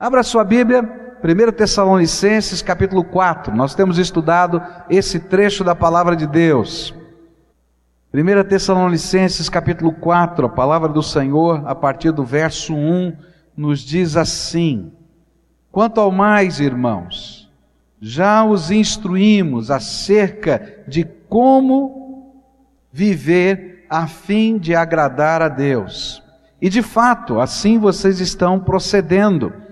Abra sua Bíblia, 1 Tessalonicenses capítulo 4. Nós temos estudado esse trecho da palavra de Deus. 1 Tessalonicenses capítulo 4, a palavra do Senhor, a partir do verso 1, nos diz assim: Quanto ao mais, irmãos, já os instruímos acerca de como viver a fim de agradar a Deus. E de fato, assim vocês estão procedendo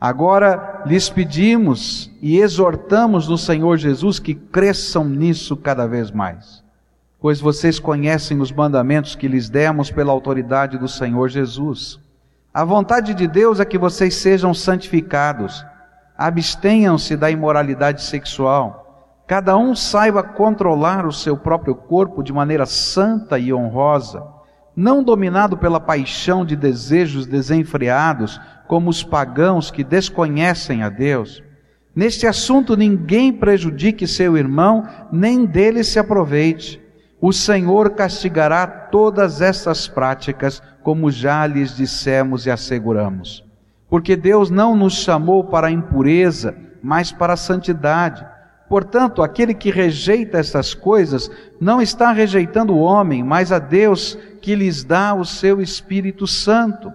Agora lhes pedimos e exortamos no Senhor Jesus que cresçam nisso cada vez mais, pois vocês conhecem os mandamentos que lhes demos pela autoridade do Senhor Jesus. A vontade de Deus é que vocês sejam santificados, abstenham-se da imoralidade sexual, cada um saiba controlar o seu próprio corpo de maneira santa e honrosa, não dominado pela paixão de desejos desenfreados, como os pagãos que desconhecem a Deus. Neste assunto, ninguém prejudique seu irmão, nem dele se aproveite. O Senhor castigará todas essas práticas, como já lhes dissemos e asseguramos. Porque Deus não nos chamou para a impureza, mas para a santidade. Portanto, aquele que rejeita essas coisas não está rejeitando o homem, mas a Deus que lhes dá o seu Espírito Santo.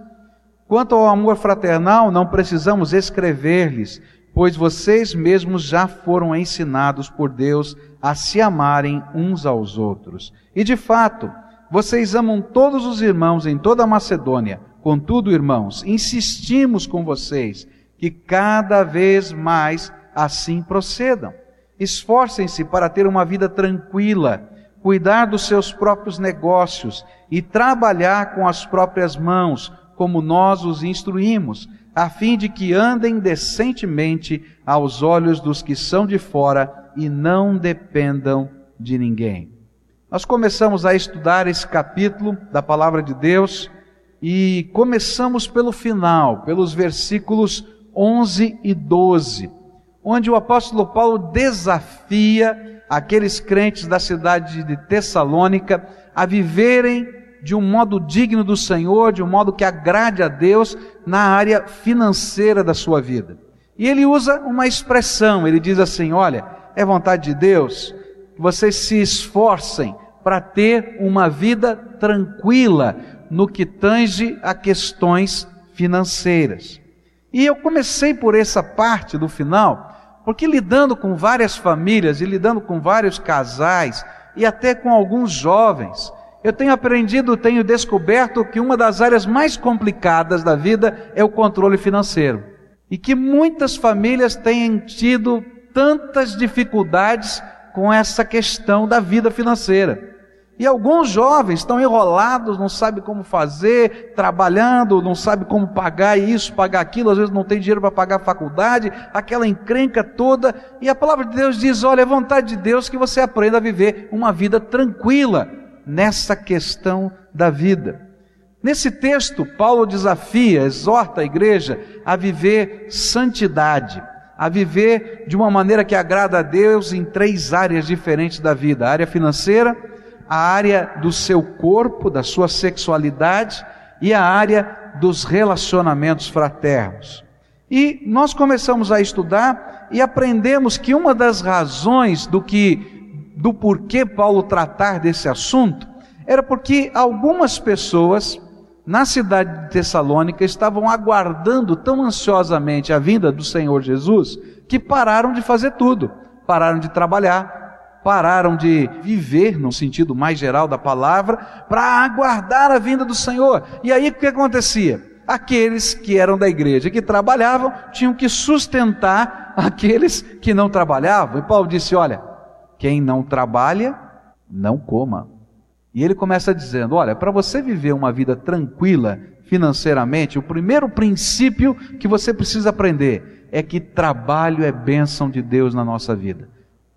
Quanto ao amor fraternal, não precisamos escrever-lhes, pois vocês mesmos já foram ensinados por Deus a se amarem uns aos outros. E de fato, vocês amam todos os irmãos em toda a Macedônia. Contudo, irmãos, insistimos com vocês que cada vez mais assim procedam. Esforcem-se para ter uma vida tranquila, cuidar dos seus próprios negócios e trabalhar com as próprias mãos, como nós os instruímos, a fim de que andem decentemente aos olhos dos que são de fora e não dependam de ninguém. Nós começamos a estudar esse capítulo da palavra de Deus e começamos pelo final, pelos versículos 11 e 12, onde o apóstolo Paulo desafia aqueles crentes da cidade de Tessalônica a viverem de um modo digno do Senhor, de um modo que agrade a Deus na área financeira da sua vida. E ele usa uma expressão, ele diz assim: olha, é vontade de Deus que vocês se esforcem para ter uma vida tranquila no que tange a questões financeiras. E eu comecei por essa parte do final, porque lidando com várias famílias e lidando com vários casais e até com alguns jovens, eu tenho aprendido, tenho descoberto que uma das áreas mais complicadas da vida é o controle financeiro. E que muitas famílias têm tido tantas dificuldades com essa questão da vida financeira. E alguns jovens estão enrolados, não sabem como fazer, trabalhando, não sabem como pagar isso, pagar aquilo, às vezes não tem dinheiro para pagar a faculdade, aquela encrenca toda. E a palavra de Deus diz: olha, é vontade de Deus que você aprenda a viver uma vida tranquila, nessa questão da vida. Nesse texto, Paulo desafia, exorta a igreja a viver santidade, a viver de uma maneira que agrada a Deus em três áreas diferentes da vida: a área financeira, a área do seu corpo, da sua sexualidade e a área dos relacionamentos fraternos. E nós começamos a estudar e aprendemos que uma das razões do que do porquê Paulo tratar desse assunto era porque algumas pessoas na cidade de Tessalônica estavam aguardando tão ansiosamente a vinda do Senhor Jesus que pararam de fazer tudo, pararam de trabalhar, pararam de viver no sentido mais geral da palavra para aguardar a vinda do Senhor. E aí o que acontecia? Aqueles que eram da igreja, que trabalhavam, tinham que sustentar aqueles que não trabalhavam. E Paulo disse: Olha, quem não trabalha, não coma. E ele começa dizendo: olha, para você viver uma vida tranquila financeiramente, o primeiro princípio que você precisa aprender é que trabalho é bênção de Deus na nossa vida.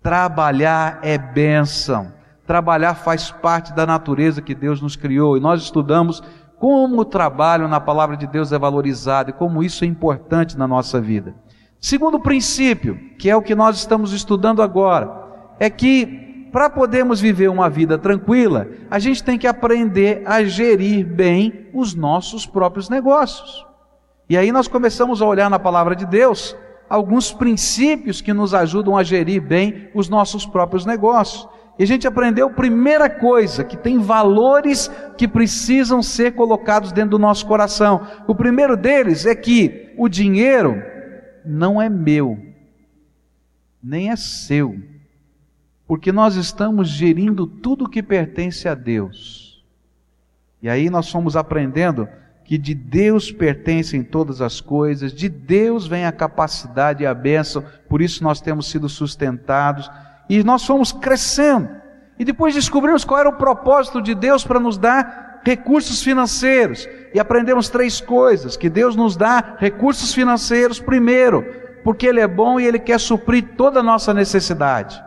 Trabalhar é bênção. Trabalhar faz parte da natureza que Deus nos criou. E nós estudamos como o trabalho na palavra de Deus é valorizado e como isso é importante na nossa vida. Segundo princípio, que é o que nós estamos estudando agora, é que para podermos viver uma vida tranquila, a gente tem que aprender a gerir bem os nossos próprios negócios. E aí nós começamos a olhar na palavra de Deus alguns princípios que nos ajudam a gerir bem os nossos próprios negócios. E a gente aprendeu, primeira coisa, que tem valores que precisam ser colocados dentro do nosso coração. O primeiro deles é que o dinheiro não é meu, nem é seu, porque nós estamos gerindo tudo que pertence a Deus. E aí nós fomos aprendendo que de Deus pertencem todas as coisas, de Deus vem a capacidade e a bênção, por isso nós temos sido sustentados e nós fomos crescendo. E depois descobrimos qual era o propósito de Deus para nos dar recursos financeiros. E aprendemos três coisas: que Deus nos dá recursos financeiros, primeiro, porque Ele é bom e Ele quer suprir toda a nossa necessidade.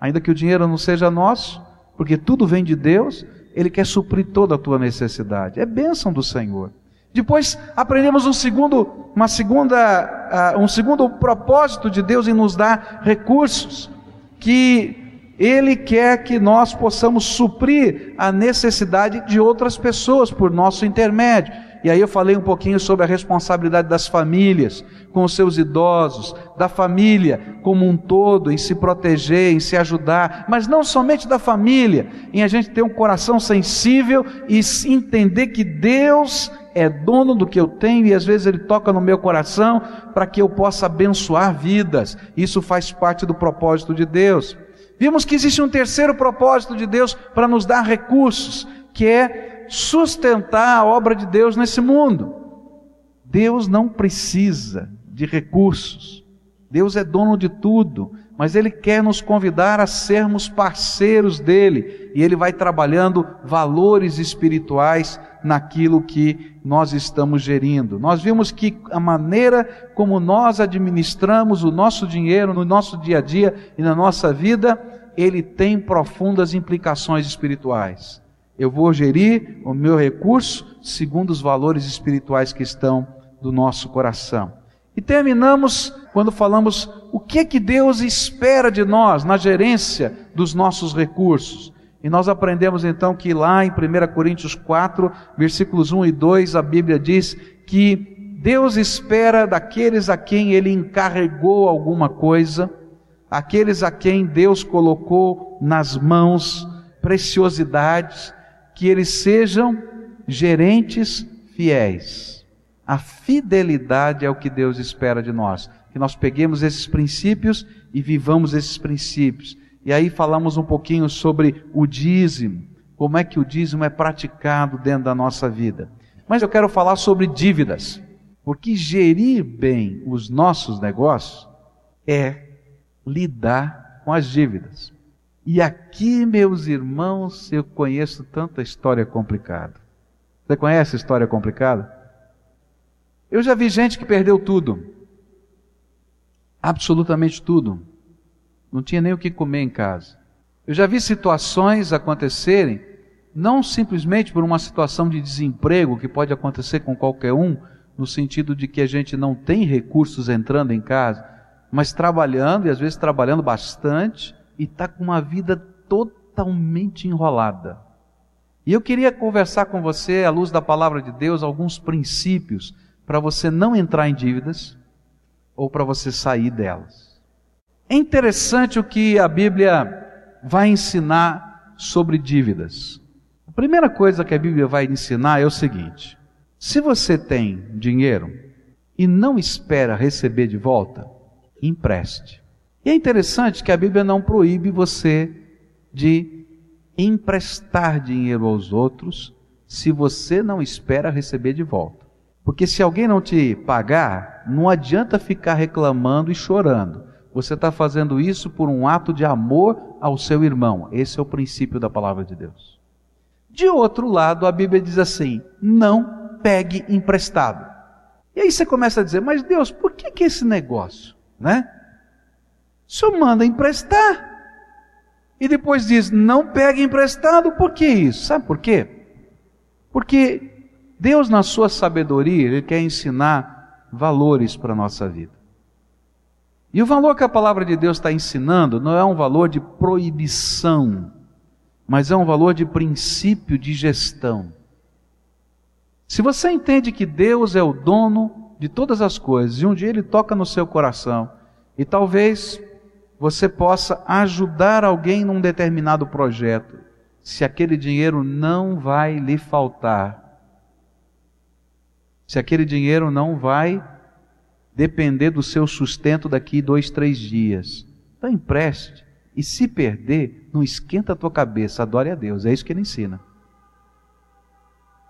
Ainda que o dinheiro não seja nosso, porque tudo vem de Deus, ele quer suprir toda a tua necessidade. É bênção do Senhor. Depois aprendemos um segundo, uma segunda, uh, um segundo propósito de Deus em nos dar recursos, que Ele quer que nós possamos suprir a necessidade de outras pessoas por nosso intermédio. E aí eu falei um pouquinho sobre a responsabilidade das famílias com os seus idosos, da família como um todo, em se proteger, em se ajudar, mas não somente da família, em a gente ter um coração sensível e entender que Deus é dono do que eu tenho e às vezes Ele toca no meu coração para que eu possa abençoar vidas. Isso faz parte do propósito de Deus. Vimos que existe um terceiro propósito de Deus para nos dar recursos, que é sustentar a obra de Deus nesse mundo. Deus não precisa de recursos. Deus é dono de tudo, mas Ele quer nos convidar a sermos parceiros dele e Ele vai trabalhando valores espirituais naquilo que nós estamos gerindo. Nós vimos que a maneira como nós administramos o nosso dinheiro no nosso dia a dia e na nossa vida, ele tem profundas implicações espirituais. Eu vou gerir o meu recurso segundo os valores espirituais que estão do nosso coração. E terminamos quando falamos o que é que Deus espera de nós na gerência dos nossos recursos. E nós aprendemos então que lá em 1 Coríntios 4, versículos 1 e 2, a Bíblia diz que Deus espera daqueles a quem Ele encarregou alguma coisa, aqueles a quem Deus colocou nas mãos preciosidades, que eles sejam gerentes fiéis. A fidelidade é o que Deus espera de nós. Que nós peguemos esses princípios e vivamos esses princípios. E aí falamos um pouquinho sobre o dízimo, como é que o dízimo é praticado dentro da nossa vida. Mas eu quero falar sobre dívidas, porque gerir bem os nossos negócios é lidar com as dívidas. E aqui, meus irmãos, eu conheço tanta história complicada. Você conhece história complicada? Eu já vi gente que perdeu tudo. Absolutamente tudo. Não tinha nem o que comer em casa. Eu já vi situações acontecerem, não simplesmente por uma situação de desemprego que pode acontecer com qualquer um, no sentido de que a gente não tem recursos entrando em casa, mas trabalhando, e às vezes trabalhando bastante, e está com uma vida totalmente enrolada. E eu queria conversar com você, à luz da palavra de Deus, alguns princípios para você não entrar em dívidas ou para você sair delas. É interessante o que a Bíblia vai ensinar sobre dívidas. A primeira coisa que a Bíblia vai ensinar é o seguinte: se você tem dinheiro e não espera receber de volta, empreste. É interessante que a Bíblia não proíbe você de emprestar dinheiro aos outros se você não espera receber de volta. Porque se alguém não te pagar, não adianta ficar reclamando e chorando. Você está fazendo isso por um ato de amor ao seu irmão. Esse é o princípio da palavra de Deus. De outro lado, a Bíblia diz assim: não pegue emprestado. E aí você começa a dizer, mas Deus, por que, que esse negócio? Né? Senhor manda emprestar. E depois diz: não pegue emprestado. Por que isso? Sabe por quê? Porque Deus, na sua sabedoria, Ele quer ensinar valores para a nossa vida. E o valor que a palavra de Deus está ensinando não é um valor de proibição, mas é um valor de princípio de gestão. Se você entende que Deus é o dono de todas as coisas, e um dia ele toca no seu coração, e talvez você possa ajudar alguém num determinado projeto, se aquele dinheiro não vai lhe faltar. Se aquele dinheiro não vai depender do seu sustento daqui dois, três dias. Então empreste. E se perder, não esquenta a tua cabeça, adore a Deus. É isso que ele ensina.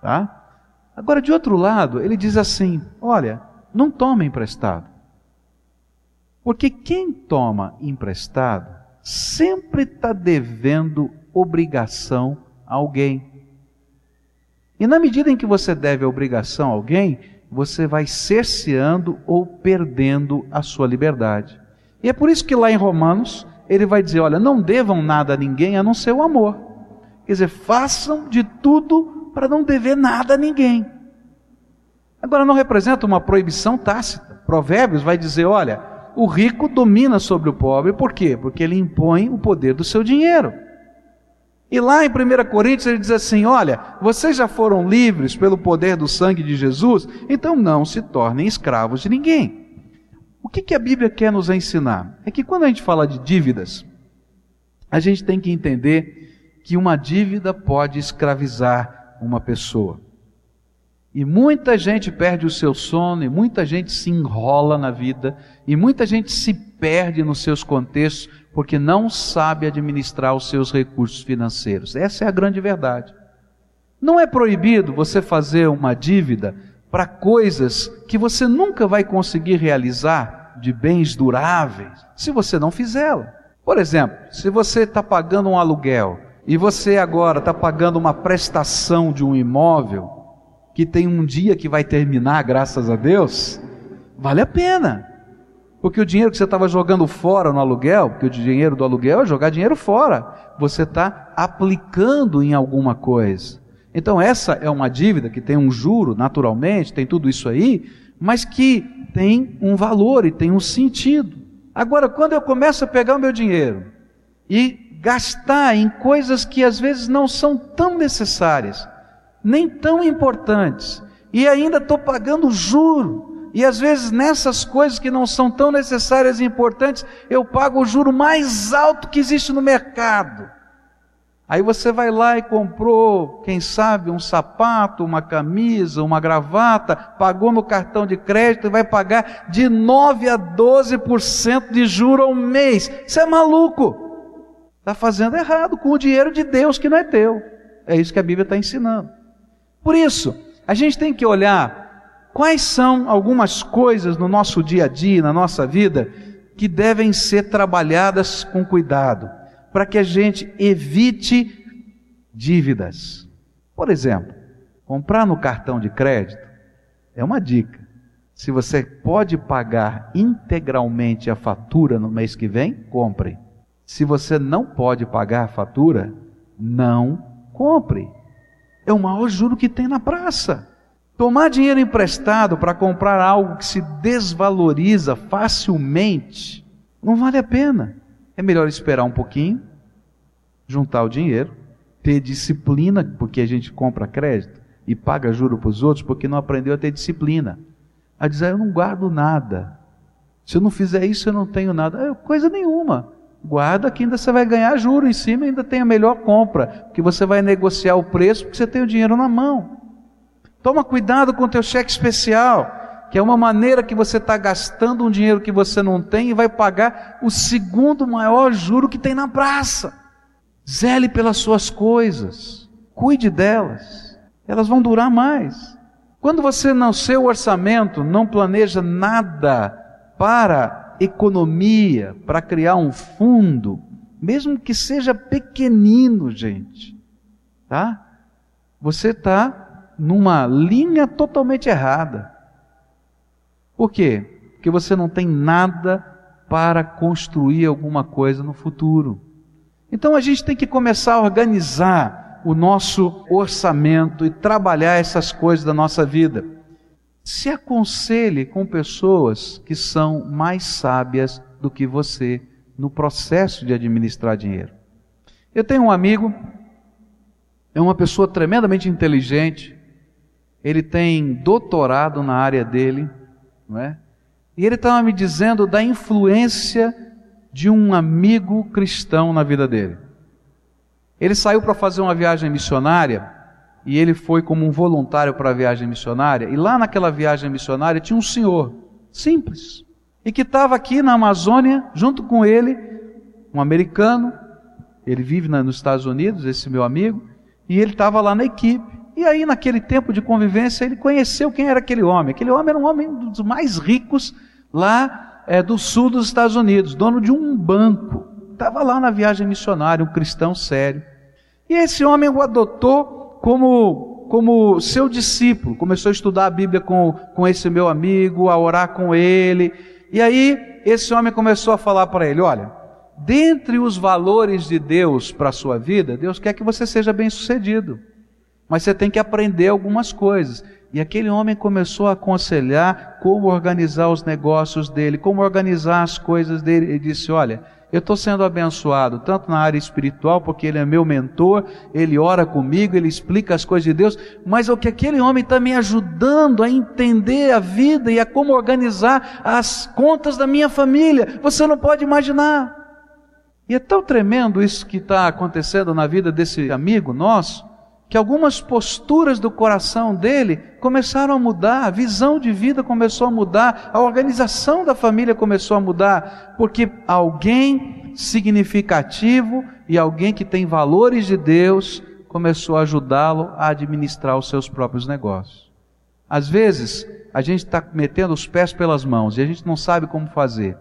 Tá? Agora, de outro lado, ele diz assim: olha, não toma emprestado. Porque quem toma emprestado sempre está devendo obrigação a alguém. E na medida em que você deve a obrigação a alguém, você vai cerceando ou perdendo a sua liberdade. E é por isso que lá em Romanos ele vai dizer: olha, não devam nada a ninguém a não ser o amor. Quer dizer, façam de tudo para não dever nada a ninguém. Agora, não representa uma proibição tácita. Provérbios vai dizer: olha, o rico domina sobre o pobre, por quê? Porque ele impõe o poder do seu dinheiro. E lá em 1 Coríntios ele diz assim: olha, vocês já foram livres pelo poder do sangue de Jesus, então não se tornem escravos de ninguém. O que, que a Bíblia quer nos ensinar? É que quando a gente fala de dívidas, a gente tem que entender que uma dívida pode escravizar uma pessoa. E muita gente perde o seu sono, e muita gente se enrola na vida, e muita gente se perde nos seus contextos porque não sabe administrar os seus recursos financeiros. Essa é a grande verdade. Não é proibido você fazer uma dívida para coisas que você nunca vai conseguir realizar de bens duráveis se você não fizê-la. Por exemplo, se você está pagando um aluguel e você agora está pagando uma prestação de um imóvel, que tem um dia que vai terminar, graças a Deus, vale a pena. Porque o dinheiro que você estava jogando fora no aluguel, porque o dinheiro do aluguel é jogar dinheiro fora, você está aplicando em alguma coisa. Então, essa é uma dívida que tem um juro, naturalmente, tem tudo isso aí, mas que tem um valor e tem um sentido. Agora, quando eu começo a pegar o meu dinheiro e gastar em coisas que às vezes não são tão necessárias, nem tão importantes, e ainda estou pagando juro. E às vezes nessas coisas que não são tão necessárias e importantes, eu pago o juro mais alto que existe no mercado. Aí você vai lá e comprou, quem sabe, um sapato, uma camisa, uma gravata, pagou no cartão de crédito e vai pagar de 9 a 12% de juro ao mês. Você é maluco. Está fazendo errado com o dinheiro de Deus que não é teu. É isso que a Bíblia está ensinando. Por isso, a gente tem que olhar quais são algumas coisas no nosso dia a dia, na nossa vida, que devem ser trabalhadas com cuidado, para que a gente evite dívidas. Por exemplo, comprar no cartão de crédito é uma dica. Se você pode pagar integralmente a fatura no mês que vem, compre. Se você não pode pagar a fatura, não compre é o maior juro que tem na praça. Tomar dinheiro emprestado para comprar algo que se desvaloriza facilmente não vale a pena. É melhor esperar um pouquinho, juntar o dinheiro, ter disciplina, porque a gente compra crédito e paga juro para os outros porque não aprendeu a ter disciplina. A dizer, eu não guardo nada. Se eu não fizer isso, eu não tenho nada. É coisa nenhuma. Guarda que ainda você vai ganhar juro em cima ainda tem a melhor compra, que você vai negociar o preço porque você tem o dinheiro na mão. Toma cuidado com o teu cheque especial, que é uma maneira que você está gastando um dinheiro que você não tem e vai pagar o segundo maior juro que tem na praça. Zele pelas suas coisas, cuide delas, elas vão durar mais. Quando você no seu orçamento não planeja nada para economia, para criar um fundo, mesmo que seja pequenino, gente, tá? Você está numa linha totalmente errada. Por quê? Porque você não tem nada para construir alguma coisa no futuro. Então a gente tem que começar a organizar o nosso orçamento e trabalhar essas coisas da nossa vida se aconselhe com pessoas que são mais sábias do que você no processo de administrar dinheiro. Eu tenho um amigo, é uma pessoa tremendamente inteligente, ele tem doutorado na área dele, não é? E ele estava me dizendo da influência de um amigo cristão na vida dele. Ele saiu para fazer uma viagem missionária e ele foi como um voluntário para a viagem missionária. E lá naquela viagem missionária tinha um senhor simples e que estava aqui na Amazônia junto com ele, um americano. Ele vive nos Estados Unidos, esse meu amigo, e ele estava lá na equipe. E aí, naquele tempo de convivência, ele conheceu quem era aquele homem. Aquele homem era um homem dos mais ricos lá é, do sul dos Estados Unidos, dono de um banco. Estava lá na viagem missionária, um cristão sério. E esse homem o adotou como, como seu discípulo. Começou a estudar a Bíblia com, com esse meu amigo, a orar com ele. E aí, esse homem começou a falar para ele: olha, dentre os valores de Deus para a sua vida, Deus quer que você seja bem sucedido mas você tem que aprender algumas coisas. E aquele homem começou a aconselhar como organizar os negócios dele, como organizar as coisas dele. Ele disse: Olha, eu estou sendo abençoado, tanto na área espiritual, porque ele é meu mentor, ele ora comigo, ele explica as coisas de Deus, mas o que aquele homem está me ajudando a entender a vida e a como organizar as contas da minha família. Você não pode imaginar. E é tão tremendo isso que está acontecendo na vida desse amigo nosso que algumas posturas do coração dele começaram a mudar, a visão de vida começou a mudar, a organização da família começou a mudar, porque alguém significativo e alguém que tem valores de Deus começou a ajudá-lo a administrar os seus próprios negócios. Às vezes, a gente está metendo os pés pelas mãos e a gente não sabe como fazer.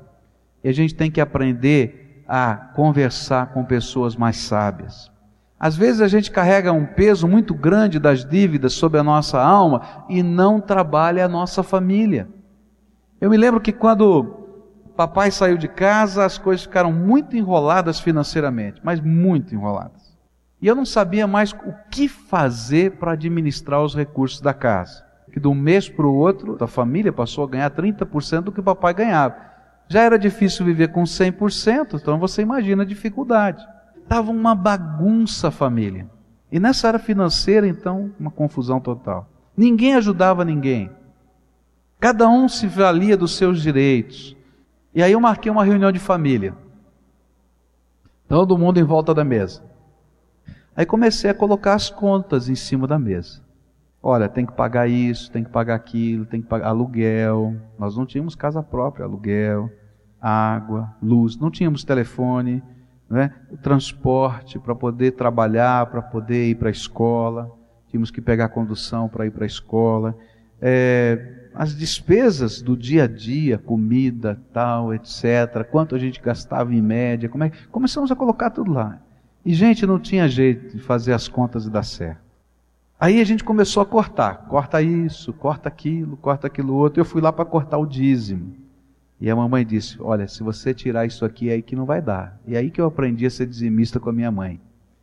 E a gente tem que aprender a conversar com pessoas mais sábias. Às vezes a gente carrega um peso muito grande das dívidas sobre a nossa alma e não trabalha a nossa família. Eu me lembro que quando papai saiu de casa, as coisas ficaram muito enroladas financeiramente, mas muito enroladas. E eu não sabia mais o que fazer para administrar os recursos da casa. Que de um mês para o outro, a família passou a ganhar 30% do que papai ganhava. Já era difícil viver com 100%, então você imagina a dificuldade. Estava uma bagunça a família. E nessa área financeira, então, uma confusão total. Ninguém ajudava ninguém. Cada um se valia dos seus direitos. E aí eu marquei uma reunião de família. Todo mundo em volta da mesa. Aí comecei a colocar as contas em cima da mesa. Olha, tem que pagar isso, tem que pagar aquilo, tem que pagar aluguel. Nós não tínhamos casa própria, aluguel, água, luz, não tínhamos telefone né? o transporte para poder trabalhar, para poder ir para a escola, tínhamos que pegar condução para ir para a escola, é, as despesas do dia a dia, comida, tal, etc., quanto a gente gastava em média, como é, começamos a colocar tudo lá. E, gente, não tinha jeito de fazer as contas e dar certo. Aí a gente começou a cortar, corta isso, corta aquilo, corta aquilo outro. Eu fui lá para cortar o dízimo. E a mamãe disse: Olha, se você tirar isso aqui, é aí que não vai dar. E aí que eu aprendi a ser dizimista com a minha mãe.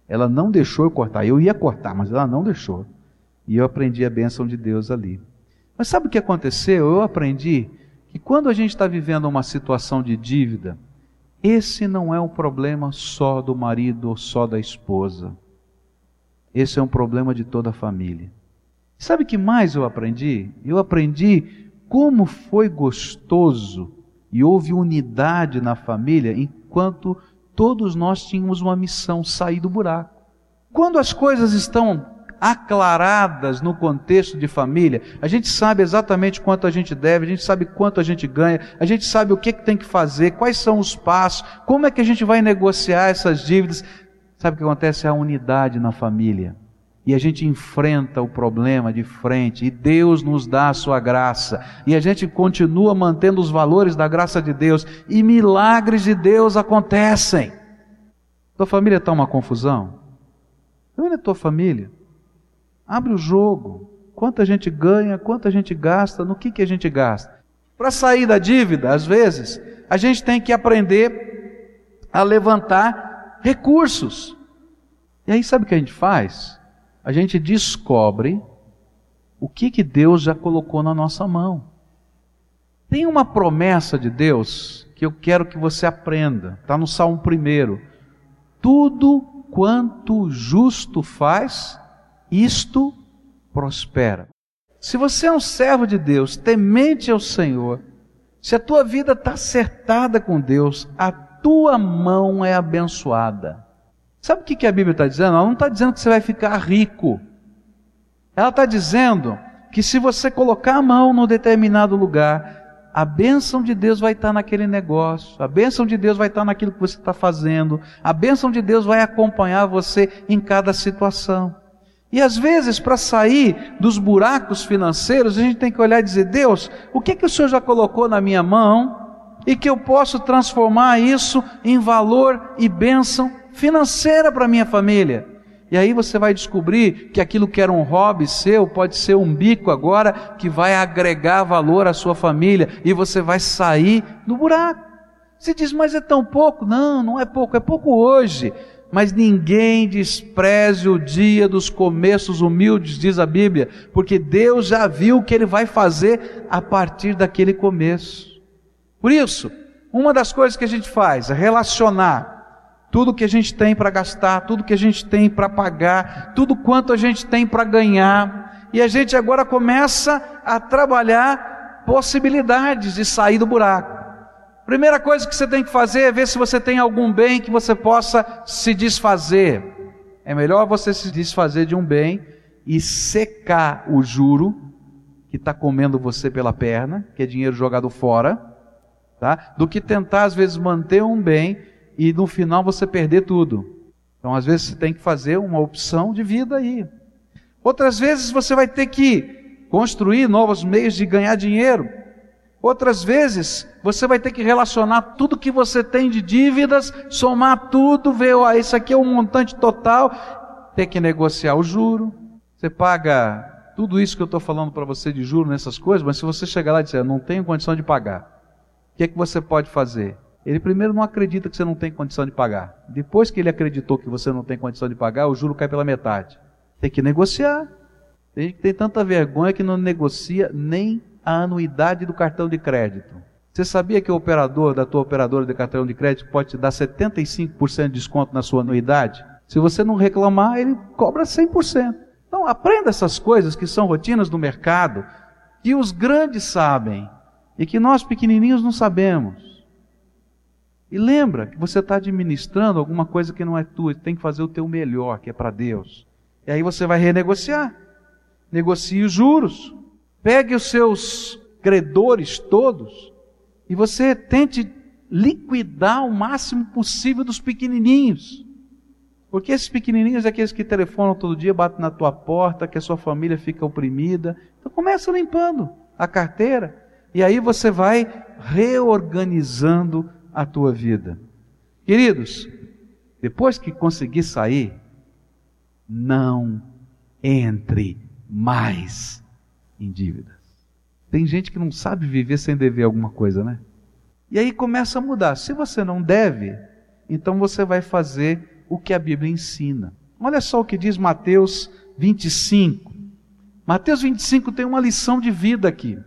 Ela não deixou eu cortar. Eu ia cortar, mas ela não deixou. E eu aprendi a bênção de Deus ali. Mas sabe o que aconteceu? Eu aprendi que quando a gente está vivendo uma situação de dívida, esse não é um problema só do marido ou só da esposa. Esse é um problema de toda a família. Sabe o que mais eu aprendi? Eu aprendi como foi gostoso e houve unidade na família enquanto todos nós tínhamos uma missão: sair do buraco. Quando as coisas estão aclaradas no contexto de família, a gente sabe exatamente quanto a gente deve, a gente sabe quanto a gente ganha, a gente sabe o que, que tem que fazer, quais são os passos, como é que a gente vai negociar essas dívidas. Sabe o que acontece? A unidade na família e a gente enfrenta o problema de frente, e Deus nos dá a sua graça, e a gente continua mantendo os valores da graça de Deus, e milagres de Deus acontecem. Tua família está uma confusão? Onde é tua família? Abre o jogo. Quanto a gente ganha, quanto a gente gasta, no que, que a gente gasta. Para sair da dívida, às vezes, a gente tem que aprender a levantar recursos. E aí, sabe o que a gente faz? A gente descobre o que, que Deus já colocou na nossa mão. Tem uma promessa de Deus que eu quero que você aprenda, está no Salmo 1. Tudo quanto justo faz, isto prospera. Se você é um servo de Deus, temente ao Senhor, se a tua vida está acertada com Deus, a tua mão é abençoada. Sabe o que a Bíblia está dizendo? Ela não está dizendo que você vai ficar rico. Ela está dizendo que se você colocar a mão num determinado lugar, a bênção de Deus vai estar naquele negócio, a bênção de Deus vai estar naquilo que você está fazendo, a bênção de Deus vai acompanhar você em cada situação. E às vezes, para sair dos buracos financeiros, a gente tem que olhar e dizer: Deus, o que, que o Senhor já colocou na minha mão e que eu posso transformar isso em valor e bênção financeira para minha família? E aí você vai descobrir que aquilo que era um hobby seu pode ser um bico agora que vai agregar valor à sua família e você vai sair do buraco. Você diz, mas é tão pouco? Não, não é pouco, é pouco hoje. Mas ninguém despreze o dia dos começos humildes, diz a Bíblia, porque Deus já viu o que Ele vai fazer a partir daquele começo. Por isso, uma das coisas que a gente faz é relacionar tudo que a gente tem para gastar, tudo que a gente tem para pagar, tudo quanto a gente tem para ganhar, e a gente agora começa a trabalhar possibilidades de sair do buraco. Primeira coisa que você tem que fazer é ver se você tem algum bem que você possa se desfazer. É melhor você se desfazer de um bem e secar o juro que está comendo você pela perna, que é dinheiro jogado fora, tá? do que tentar às vezes manter um bem e no final você perder tudo. Então, às vezes, você tem que fazer uma opção de vida aí. Outras vezes, você vai ter que construir novos meios de ganhar dinheiro. Outras vezes, você vai ter que relacionar tudo que você tem de dívidas, somar tudo, ver, ó, isso aqui é um montante total, ter que negociar o juro. Você paga tudo isso que eu estou falando para você de juro nessas coisas, mas se você chegar lá e dizer, não tenho condição de pagar, o que é que você pode fazer? Ele primeiro não acredita que você não tem condição de pagar. Depois que ele acreditou que você não tem condição de pagar, o juro cai pela metade. Tem que negociar. Tem gente que tem tanta vergonha que não negocia nem a anuidade do cartão de crédito. Você sabia que o operador da tua operadora de cartão de crédito pode te dar 75% de desconto na sua anuidade? Se você não reclamar, ele cobra 100%. Então aprenda essas coisas que são rotinas do mercado, que os grandes sabem e que nós pequenininhos não sabemos. E lembra que você está administrando alguma coisa que não é tua, tem que fazer o teu melhor, que é para Deus. E aí você vai renegociar. Negocie os juros. Pegue os seus credores todos e você tente liquidar o máximo possível dos pequenininhos. Porque esses pequenininhos é aqueles que telefonam todo dia, batem na tua porta, que a sua família fica oprimida. Então começa limpando a carteira e aí você vai reorganizando a tua vida. Queridos, depois que conseguir sair, não entre mais em dívidas. Tem gente que não sabe viver sem dever alguma coisa, né? E aí começa a mudar. Se você não deve, então você vai fazer o que a Bíblia ensina. Olha só o que diz Mateus 25. Mateus 25 tem uma lição de vida aqui.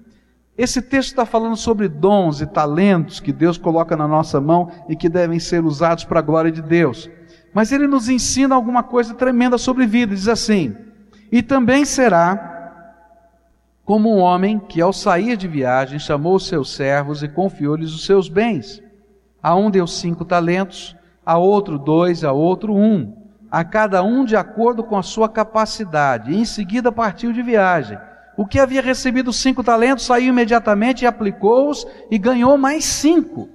Esse texto está falando sobre dons e talentos que Deus coloca na nossa mão e que devem ser usados para a glória de Deus. Mas ele nos ensina alguma coisa tremenda sobre vida. Diz assim: E também será como um homem que, ao sair de viagem, chamou os seus servos e confiou-lhes os seus bens. A um deu cinco talentos, a outro dois, a outro um, a cada um de acordo com a sua capacidade. E em seguida partiu de viagem. O que havia recebido cinco talentos saiu imediatamente e aplicou-os e ganhou mais cinco.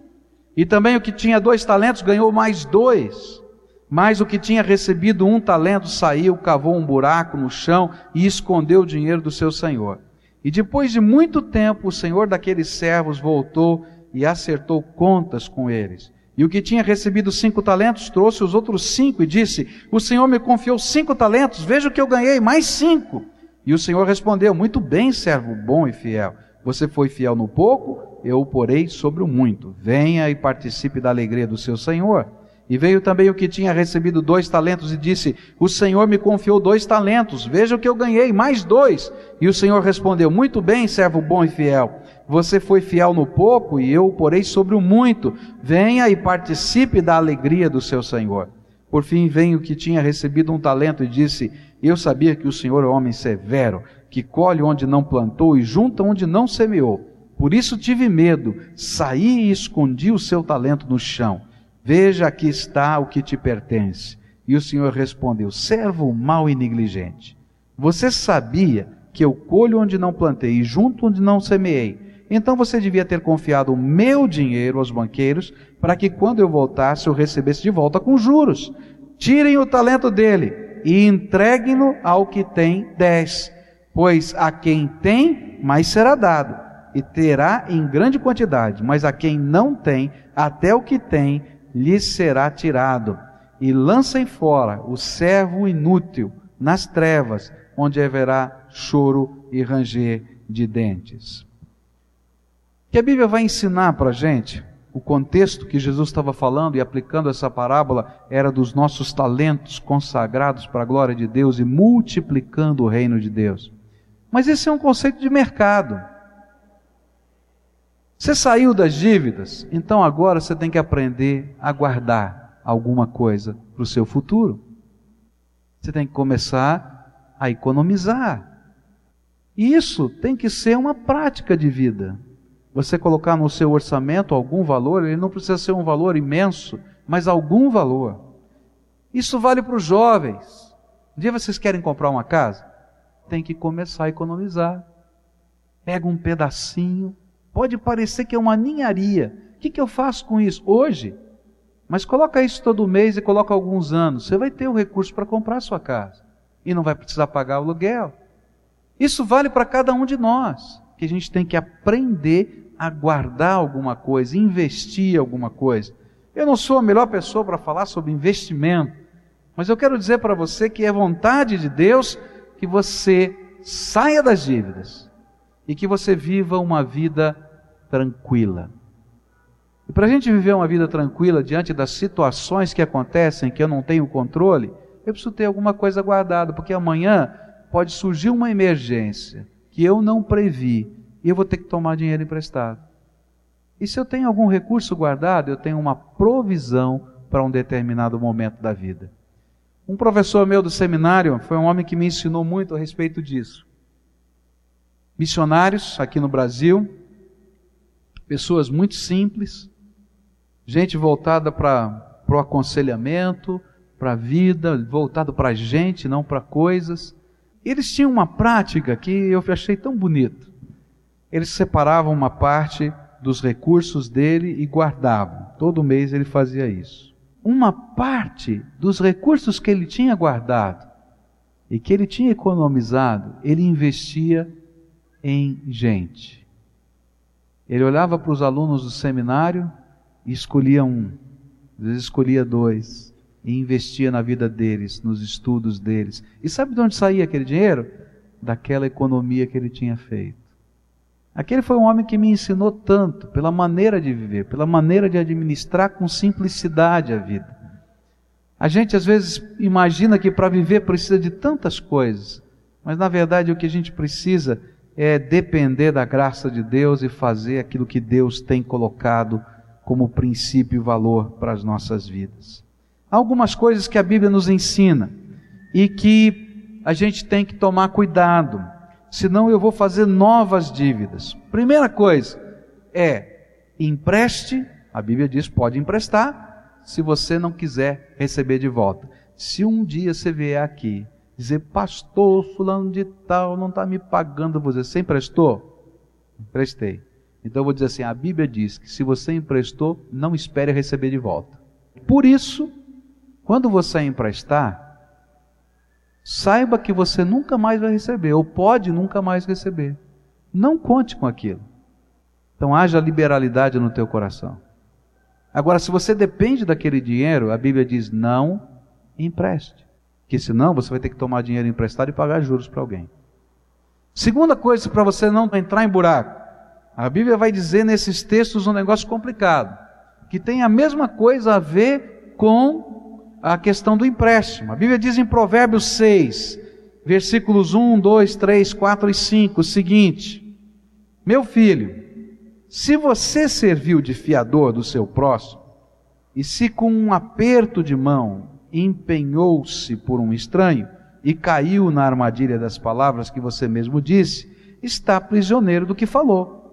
E também o que tinha dois talentos ganhou mais dois. Mas o que tinha recebido um talento saiu, cavou um buraco no chão e escondeu o dinheiro do seu senhor. E depois de muito tempo, o senhor daqueles servos voltou e acertou contas com eles. E o que tinha recebido cinco talentos trouxe os outros cinco e disse: O senhor me confiou cinco talentos, veja o que eu ganhei, mais cinco. E o Senhor respondeu: Muito bem, servo bom e fiel. Você foi fiel no pouco, eu o porei sobre o muito. Venha e participe da alegria do seu Senhor. E veio também o que tinha recebido dois talentos e disse: O Senhor me confiou dois talentos, veja o que eu ganhei, mais dois. E o Senhor respondeu: Muito bem, servo bom e fiel. Você foi fiel no pouco e eu o porei sobre o muito. Venha e participe da alegria do seu Senhor. Por fim veio o que tinha recebido um talento e disse: eu sabia que o Senhor é homem severo, que colhe onde não plantou e junta onde não semeou. Por isso tive medo, saí e escondi o seu talento no chão. Veja, aqui está o que te pertence. E o Senhor respondeu: Servo mau e negligente. Você sabia que eu colho onde não plantei e junto onde não semeei. Então você devia ter confiado o meu dinheiro aos banqueiros, para que quando eu voltasse eu recebesse de volta com juros. Tirem o talento dele e entreguem-no ao que tem dez. Pois a quem tem, mais será dado, e terá em grande quantidade, mas a quem não tem, até o que tem, lhe será tirado. E lancem fora o servo inútil nas trevas, onde haverá choro e ranger de dentes. O que a Bíblia vai ensinar para a gente, o contexto que Jesus estava falando e aplicando essa parábola era dos nossos talentos consagrados para a glória de Deus e multiplicando o reino de Deus. Mas esse é um conceito de mercado. Você saiu das dívidas, então agora você tem que aprender a guardar alguma coisa para o seu futuro. Você tem que começar a economizar. E isso tem que ser uma prática de vida. Você colocar no seu orçamento algum valor, ele não precisa ser um valor imenso, mas algum valor. Isso vale para os jovens. Um dia vocês querem comprar uma casa? Tem que começar a economizar. Pega um pedacinho, Pode parecer que é uma ninharia. O que, que eu faço com isso? Hoje. Mas coloca isso todo mês e coloca alguns anos. Você vai ter o recurso para comprar a sua casa. E não vai precisar pagar o aluguel. Isso vale para cada um de nós. Que a gente tem que aprender a guardar alguma coisa, investir alguma coisa. Eu não sou a melhor pessoa para falar sobre investimento. Mas eu quero dizer para você que é vontade de Deus que você saia das dívidas e que você viva uma vida tranquila. E para a gente viver uma vida tranquila diante das situações que acontecem que eu não tenho controle, eu preciso ter alguma coisa guardada, porque amanhã pode surgir uma emergência que eu não previ e eu vou ter que tomar dinheiro emprestado. E se eu tenho algum recurso guardado, eu tenho uma provisão para um determinado momento da vida. Um professor meu do seminário foi um homem que me ensinou muito a respeito disso missionários aqui no Brasil, pessoas muito simples, gente voltada para o aconselhamento, para a vida, voltado para a gente, não para coisas. Eles tinham uma prática que eu achei tão bonito. Eles separavam uma parte dos recursos dele e guardavam. Todo mês ele fazia isso. Uma parte dos recursos que ele tinha guardado e que ele tinha economizado, ele investia em gente. Ele olhava para os alunos do seminário e escolhia um, às vezes escolhia dois, e investia na vida deles, nos estudos deles. E sabe de onde saía aquele dinheiro? Daquela economia que ele tinha feito. Aquele foi um homem que me ensinou tanto pela maneira de viver, pela maneira de administrar com simplicidade a vida. A gente às vezes imagina que para viver precisa de tantas coisas, mas na verdade o que a gente precisa é depender da graça de Deus e fazer aquilo que Deus tem colocado como princípio e valor para as nossas vidas. Há algumas coisas que a Bíblia nos ensina e que a gente tem que tomar cuidado, senão eu vou fazer novas dívidas. Primeira coisa é empreste, a Bíblia diz pode emprestar, se você não quiser receber de volta. Se um dia você vier aqui dizer, pastor, fulano de tal não está me pagando, você, você emprestou? Emprestei. Então eu vou dizer assim: a Bíblia diz que se você emprestou, não espere receber de volta. Por isso, quando você emprestar, saiba que você nunca mais vai receber, ou pode nunca mais receber. Não conte com aquilo. Então haja liberalidade no teu coração. Agora, se você depende daquele dinheiro, a Bíblia diz: não empreste que senão você vai ter que tomar dinheiro emprestado e pagar juros para alguém. Segunda coisa para você não entrar em buraco. A Bíblia vai dizer nesses textos um negócio complicado, que tem a mesma coisa a ver com a questão do empréstimo. A Bíblia diz em Provérbios 6, versículos 1, 2, 3, 4 e 5 o seguinte: Meu filho, se você serviu de fiador do seu próximo, e se com um aperto de mão empenhou-se por um estranho, e caiu na armadilha das palavras que você mesmo disse, está prisioneiro do que falou.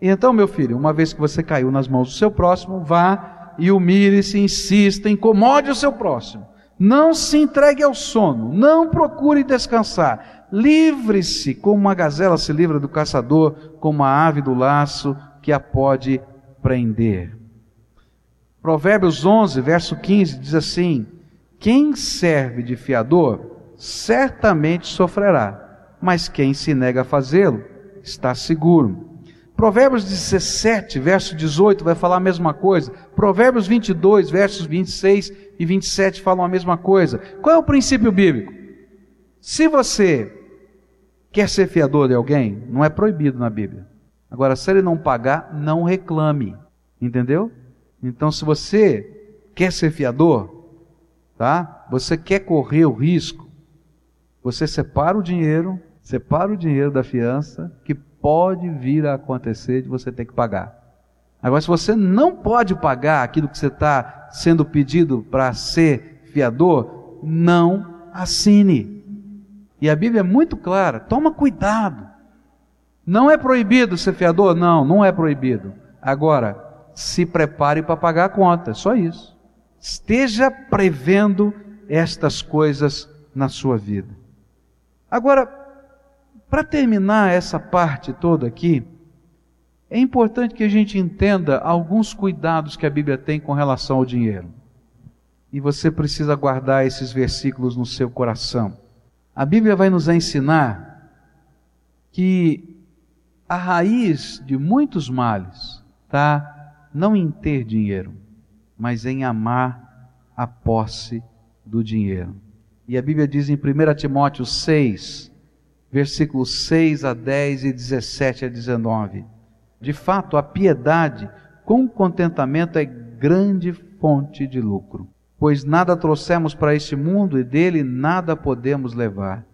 Então, meu filho, uma vez que você caiu nas mãos do seu próximo, vá e humilhe-se, insista, incomode o seu próximo. Não se entregue ao sono, não procure descansar. Livre-se como uma gazela se livra do caçador, como a ave do laço que a pode prender. Provérbios 11, verso 15 diz assim: Quem serve de fiador, certamente sofrerá, mas quem se nega a fazê-lo, está seguro. Provérbios 17, verso 18 vai falar a mesma coisa. Provérbios 22, versos 26 e 27 falam a mesma coisa. Qual é o princípio bíblico? Se você quer ser fiador de alguém, não é proibido na Bíblia. Agora, se ele não pagar, não reclame. Entendeu? Então, se você quer ser fiador, tá? Você quer correr o risco, você separa o dinheiro, separa o dinheiro da fiança, que pode vir a acontecer de você ter que pagar. Agora, se você não pode pagar aquilo que você está sendo pedido para ser fiador, não assine. E a Bíblia é muito clara: toma cuidado. Não é proibido ser fiador? Não, não é proibido. Agora, se prepare para pagar a conta, só isso. Esteja prevendo estas coisas na sua vida. Agora, para terminar essa parte toda aqui, é importante que a gente entenda alguns cuidados que a Bíblia tem com relação ao dinheiro. E você precisa guardar esses versículos no seu coração. A Bíblia vai nos ensinar que a raiz de muitos males está não em ter dinheiro, mas em amar a posse do dinheiro. E a Bíblia diz em 1 Timóteo 6, versículos 6 a 10 e 17 a 19: De fato, a piedade com contentamento é grande fonte de lucro, pois nada trouxemos para este mundo e dele nada podemos levar.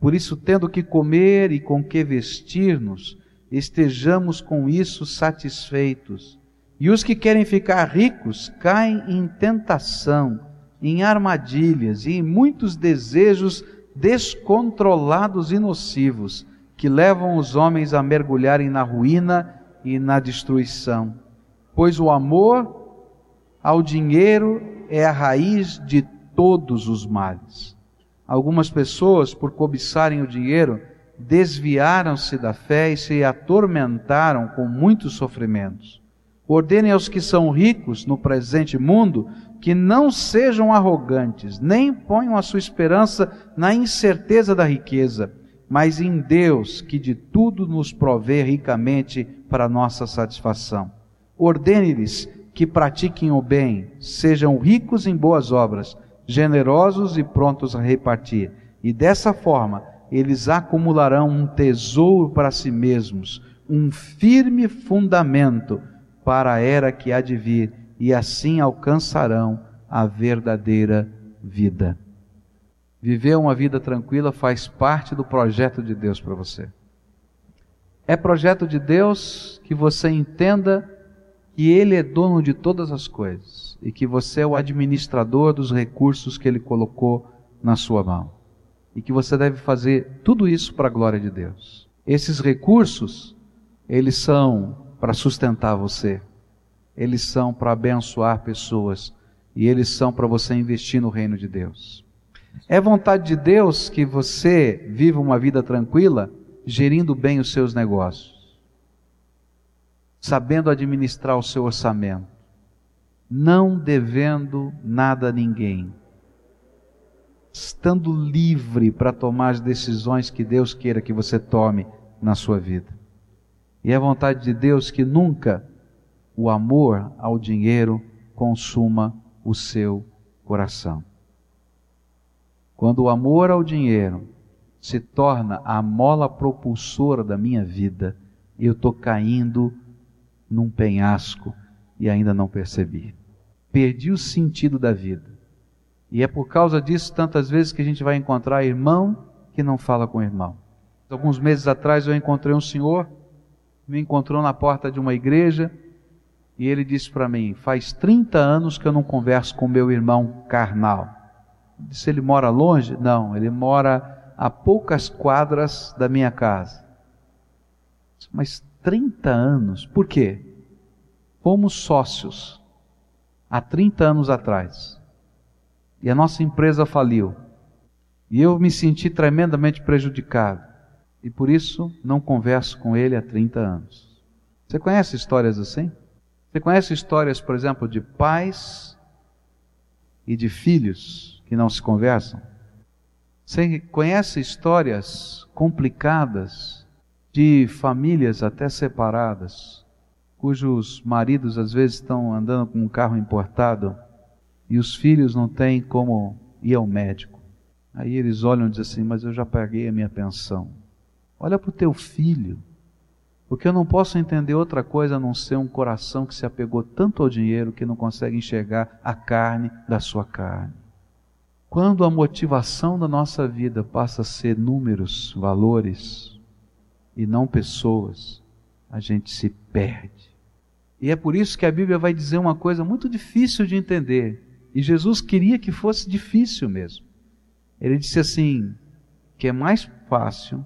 Por isso, tendo que comer e com que vestir-nos, estejamos com isso satisfeitos. E os que querem ficar ricos caem em tentação em armadilhas e em muitos desejos descontrolados e nocivos que levam os homens a mergulharem na ruína e na destruição. Pois o amor ao dinheiro é a raiz de todos os males. Algumas pessoas, por cobiçarem o dinheiro, desviaram-se da fé e se atormentaram com muitos sofrimentos. Ordenem aos que são ricos no presente mundo que não sejam arrogantes, nem ponham a sua esperança na incerteza da riqueza, mas em Deus, que de tudo nos provê ricamente para nossa satisfação. Ordene-lhes que pratiquem o bem, sejam ricos em boas obras, generosos e prontos a repartir, e dessa forma eles acumularão um tesouro para si mesmos, um firme fundamento para a era que há de vir e assim alcançarão a verdadeira vida. Viver uma vida tranquila faz parte do projeto de Deus para você. É projeto de Deus que você entenda que Ele é dono de todas as coisas e que você é o administrador dos recursos que Ele colocou na sua mão. E que você deve fazer tudo isso para a glória de Deus. Esses recursos, eles são para sustentar você eles são para abençoar pessoas e eles são para você investir no reino de Deus. É vontade de Deus que você viva uma vida tranquila, gerindo bem os seus negócios, sabendo administrar o seu orçamento, não devendo nada a ninguém, estando livre para tomar as decisões que Deus queira que você tome na sua vida. E é vontade de Deus que nunca o amor ao dinheiro consuma o seu coração. Quando o amor ao dinheiro se torna a mola propulsora da minha vida, eu estou caindo num penhasco e ainda não percebi. Perdi o sentido da vida. E é por causa disso, tantas vezes, que a gente vai encontrar irmão que não fala com irmão. Alguns meses atrás eu encontrei um senhor, me encontrou na porta de uma igreja, e ele disse para mim: Faz 30 anos que eu não converso com meu irmão carnal. Se ele mora longe? Não, ele mora a poucas quadras da minha casa. Mas 30 anos, por quê? Fomos sócios há 30 anos atrás. E a nossa empresa faliu. E eu me senti tremendamente prejudicado. E por isso não converso com ele há 30 anos. Você conhece histórias assim? Você conhece histórias, por exemplo, de pais e de filhos que não se conversam? Você conhece histórias complicadas de famílias até separadas, cujos maridos às vezes estão andando com um carro importado e os filhos não têm como ir ao médico. Aí eles olham e dizem assim: Mas eu já paguei a minha pensão. Olha para o teu filho. Porque eu não posso entender outra coisa a não ser um coração que se apegou tanto ao dinheiro que não consegue enxergar a carne da sua carne. Quando a motivação da nossa vida passa a ser números, valores e não pessoas, a gente se perde. E é por isso que a Bíblia vai dizer uma coisa muito difícil de entender. E Jesus queria que fosse difícil mesmo. Ele disse assim: que é mais fácil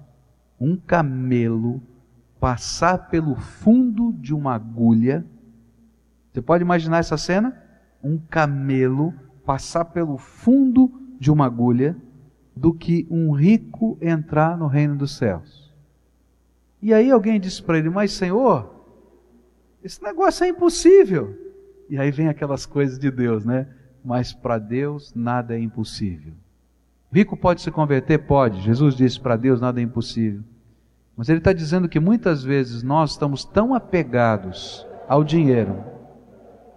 um camelo passar pelo fundo de uma agulha. Você pode imaginar essa cena? Um camelo passar pelo fundo de uma agulha do que um rico entrar no reino dos céus. E aí alguém disse para ele: Mas Senhor, esse negócio é impossível. E aí vem aquelas coisas de Deus, né? Mas para Deus nada é impossível. Rico pode se converter? Pode. Jesus disse: para Deus nada é impossível. Mas ele está dizendo que muitas vezes nós estamos tão apegados ao dinheiro,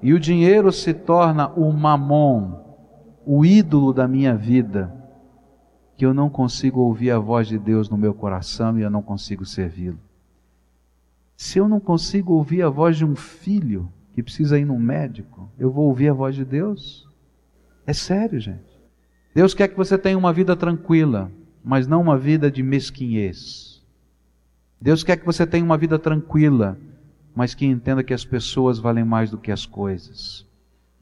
e o dinheiro se torna o mamon, o ídolo da minha vida, que eu não consigo ouvir a voz de Deus no meu coração e eu não consigo servi-lo. Se eu não consigo ouvir a voz de um filho que precisa ir no médico, eu vou ouvir a voz de Deus? É sério, gente. Deus quer que você tenha uma vida tranquila, mas não uma vida de mesquinhez. Deus quer que você tenha uma vida tranquila, mas que entenda que as pessoas valem mais do que as coisas.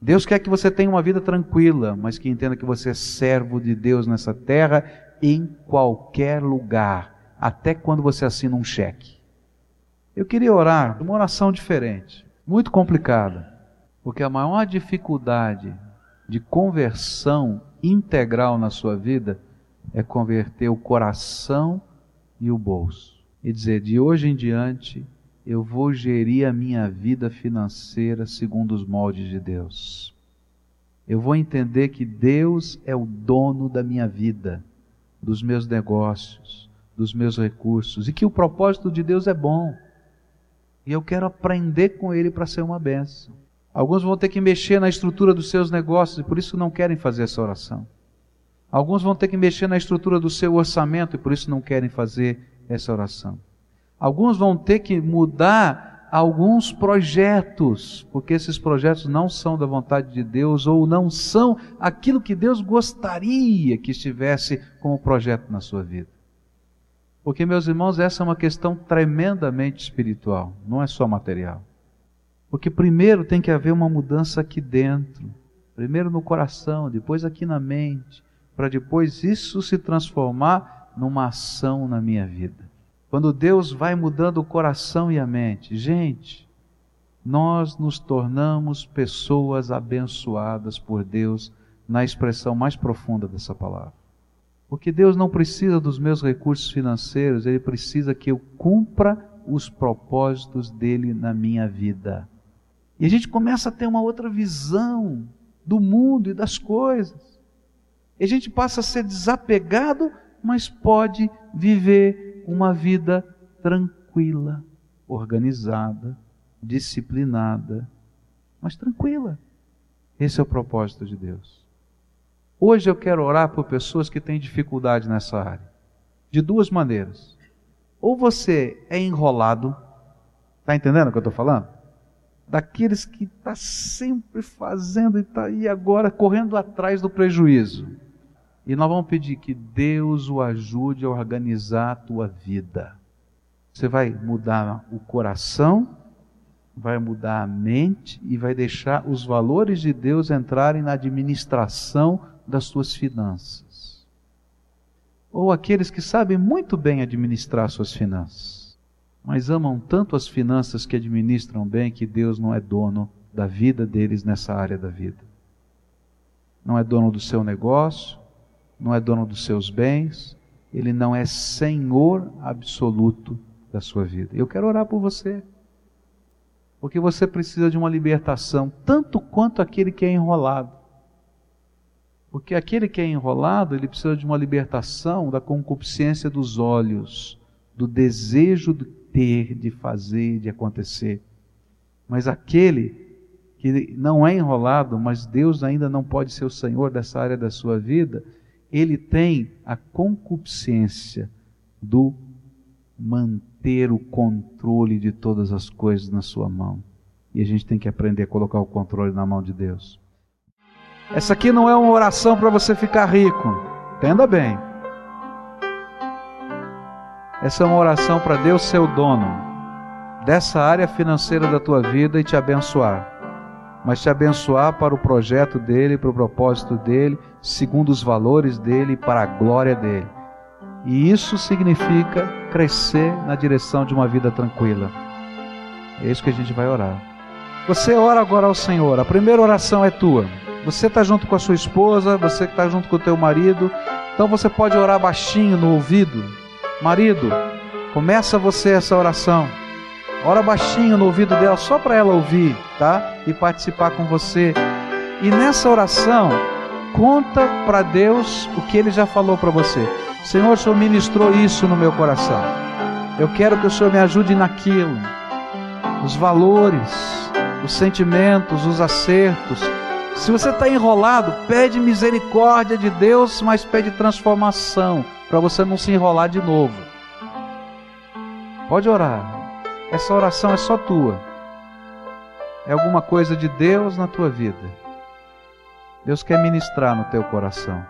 Deus quer que você tenha uma vida tranquila, mas que entenda que você é servo de Deus nessa terra, em qualquer lugar, até quando você assina um cheque. Eu queria orar uma oração diferente, muito complicada, porque a maior dificuldade de conversão integral na sua vida é converter o coração e o bolso e dizer: de hoje em diante eu vou gerir a minha vida financeira segundo os moldes de Deus. Eu vou entender que Deus é o dono da minha vida, dos meus negócios, dos meus recursos e que o propósito de Deus é bom. E eu quero aprender com Ele para ser uma benção. Alguns vão ter que mexer na estrutura dos seus negócios e por isso não querem fazer essa oração. Alguns vão ter que mexer na estrutura do seu orçamento e por isso não querem fazer essa oração. Alguns vão ter que mudar alguns projetos, porque esses projetos não são da vontade de Deus ou não são aquilo que Deus gostaria que estivesse como projeto na sua vida. Porque, meus irmãos, essa é uma questão tremendamente espiritual, não é só material. Porque primeiro tem que haver uma mudança aqui dentro, primeiro no coração, depois aqui na mente, para depois isso se transformar numa ação na minha vida. Quando Deus vai mudando o coração e a mente, gente, nós nos tornamos pessoas abençoadas por Deus na expressão mais profunda dessa palavra. Porque Deus não precisa dos meus recursos financeiros, Ele precisa que eu cumpra os propósitos dele na minha vida. E a gente começa a ter uma outra visão do mundo e das coisas. E a gente passa a ser desapegado mas pode viver uma vida tranquila, organizada, disciplinada, mas tranquila. Esse é o propósito de Deus. Hoje eu quero orar por pessoas que têm dificuldade nessa área. De duas maneiras. Ou você é enrolado, está entendendo o que eu estou falando? Daqueles que está sempre fazendo e, tá, e agora correndo atrás do prejuízo. E nós vamos pedir que Deus o ajude a organizar a tua vida. Você vai mudar o coração, vai mudar a mente e vai deixar os valores de Deus entrarem na administração das tuas finanças. Ou aqueles que sabem muito bem administrar suas finanças, mas amam tanto as finanças que administram bem que Deus não é dono da vida deles nessa área da vida. Não é dono do seu negócio, não é dono dos seus bens, ele não é senhor absoluto da sua vida. Eu quero orar por você. Porque você precisa de uma libertação, tanto quanto aquele que é enrolado. Porque aquele que é enrolado, ele precisa de uma libertação da concupiscência dos olhos, do desejo de ter, de fazer, de acontecer. Mas aquele que não é enrolado, mas Deus ainda não pode ser o Senhor dessa área da sua vida, ele tem a concupiscência do manter o controle de todas as coisas na sua mão. E a gente tem que aprender a colocar o controle na mão de Deus. Essa aqui não é uma oração para você ficar rico. Entenda bem. Essa é uma oração para Deus ser o dono dessa área financeira da tua vida e te abençoar. Mas te abençoar para o projeto dele, para o propósito dele, segundo os valores dele, para a glória dele. E isso significa crescer na direção de uma vida tranquila. É isso que a gente vai orar. Você ora agora ao Senhor. A primeira oração é tua. Você está junto com a sua esposa, você está junto com o teu marido, então você pode orar baixinho no ouvido. Marido, começa você essa oração. Ora baixinho no ouvido dela, só para ela ouvir, tá? E participar com você. E nessa oração, conta para Deus o que Ele já falou para você. Senhor, o Senhor ministrou isso no meu coração. Eu quero que o Senhor me ajude naquilo. Os valores, os sentimentos, os acertos se você está enrolado, pede misericórdia de Deus, mas pede transformação, para você não se enrolar de novo. Pode orar. Essa oração é só tua. É alguma coisa de Deus na tua vida. Deus quer ministrar no teu coração.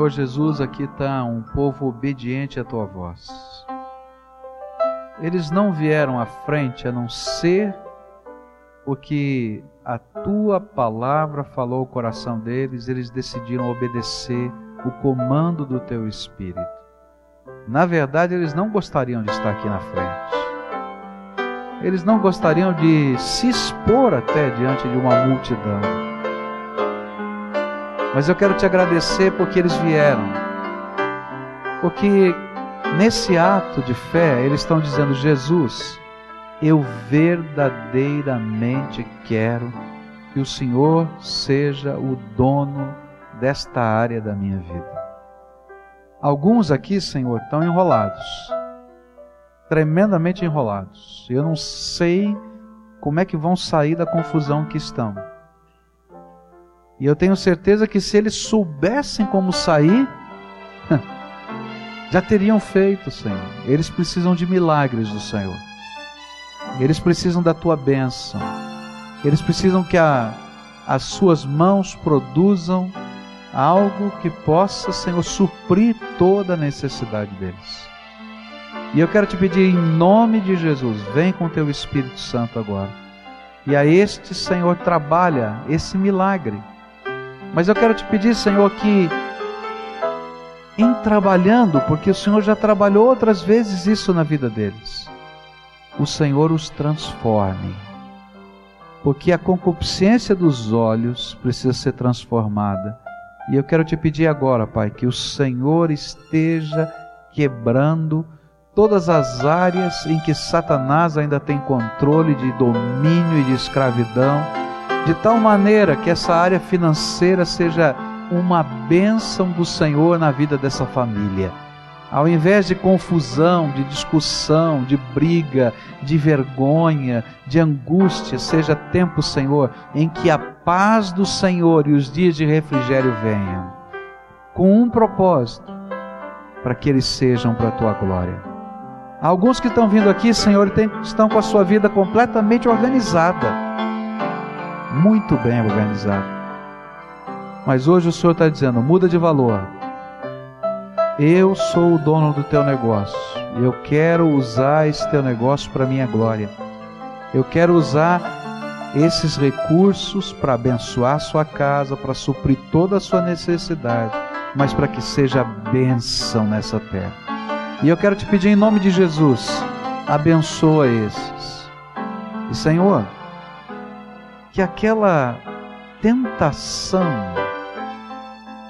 Senhor Jesus, aqui está um povo obediente à tua voz. Eles não vieram à frente a não ser porque a tua palavra falou o coração deles, eles decidiram obedecer o comando do teu espírito. Na verdade, eles não gostariam de estar aqui na frente. Eles não gostariam de se expor até diante de uma multidão mas eu quero te agradecer porque eles vieram. Porque nesse ato de fé, eles estão dizendo: Jesus, eu verdadeiramente quero que o Senhor seja o dono desta área da minha vida. Alguns aqui, Senhor, estão enrolados, tremendamente enrolados. Eu não sei como é que vão sair da confusão que estão. E eu tenho certeza que se eles soubessem como sair, já teriam feito, Senhor. Eles precisam de milagres do Senhor. Eles precisam da tua bênção. Eles precisam que a, as suas mãos produzam algo que possa, Senhor, suprir toda a necessidade deles. E eu quero te pedir em nome de Jesus, vem com teu Espírito Santo agora. E a este, Senhor, trabalha esse milagre mas eu quero te pedir, Senhor, que em trabalhando, porque o Senhor já trabalhou outras vezes isso na vida deles, o Senhor os transforme. Porque a concupiscência dos olhos precisa ser transformada. E eu quero te pedir agora, Pai, que o Senhor esteja quebrando todas as áreas em que Satanás ainda tem controle de domínio e de escravidão de tal maneira que essa área financeira seja uma bênção do Senhor na vida dessa família. Ao invés de confusão, de discussão, de briga, de vergonha, de angústia, seja tempo, Senhor, em que a paz do Senhor e os dias de refrigério venham, com um propósito, para que eles sejam para a tua glória. Alguns que estão vindo aqui, Senhor, estão com a sua vida completamente organizada. Muito bem organizada. Mas hoje o Senhor está dizendo: muda de valor. Eu sou o dono do teu negócio. Eu quero usar esse teu negócio para minha glória. Eu quero usar esses recursos para abençoar sua casa, para suprir toda a sua necessidade, mas para que seja bênção nessa terra. E eu quero te pedir em nome de Jesus, abençoa esses. E Senhor, que aquela tentação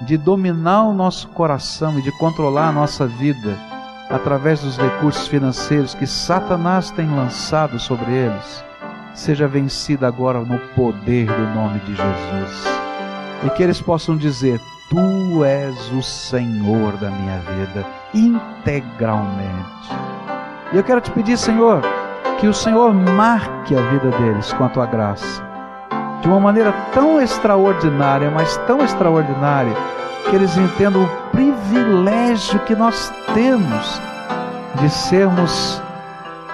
de dominar o nosso coração e de controlar a nossa vida através dos recursos financeiros que Satanás tem lançado sobre eles, seja vencida agora no poder do nome de Jesus. E que eles possam dizer: Tu és o Senhor da minha vida, integralmente. E eu quero te pedir, Senhor, que o Senhor marque a vida deles com a tua graça, de uma maneira tão extraordinária, mas tão extraordinária, que eles entendam o privilégio que nós temos de sermos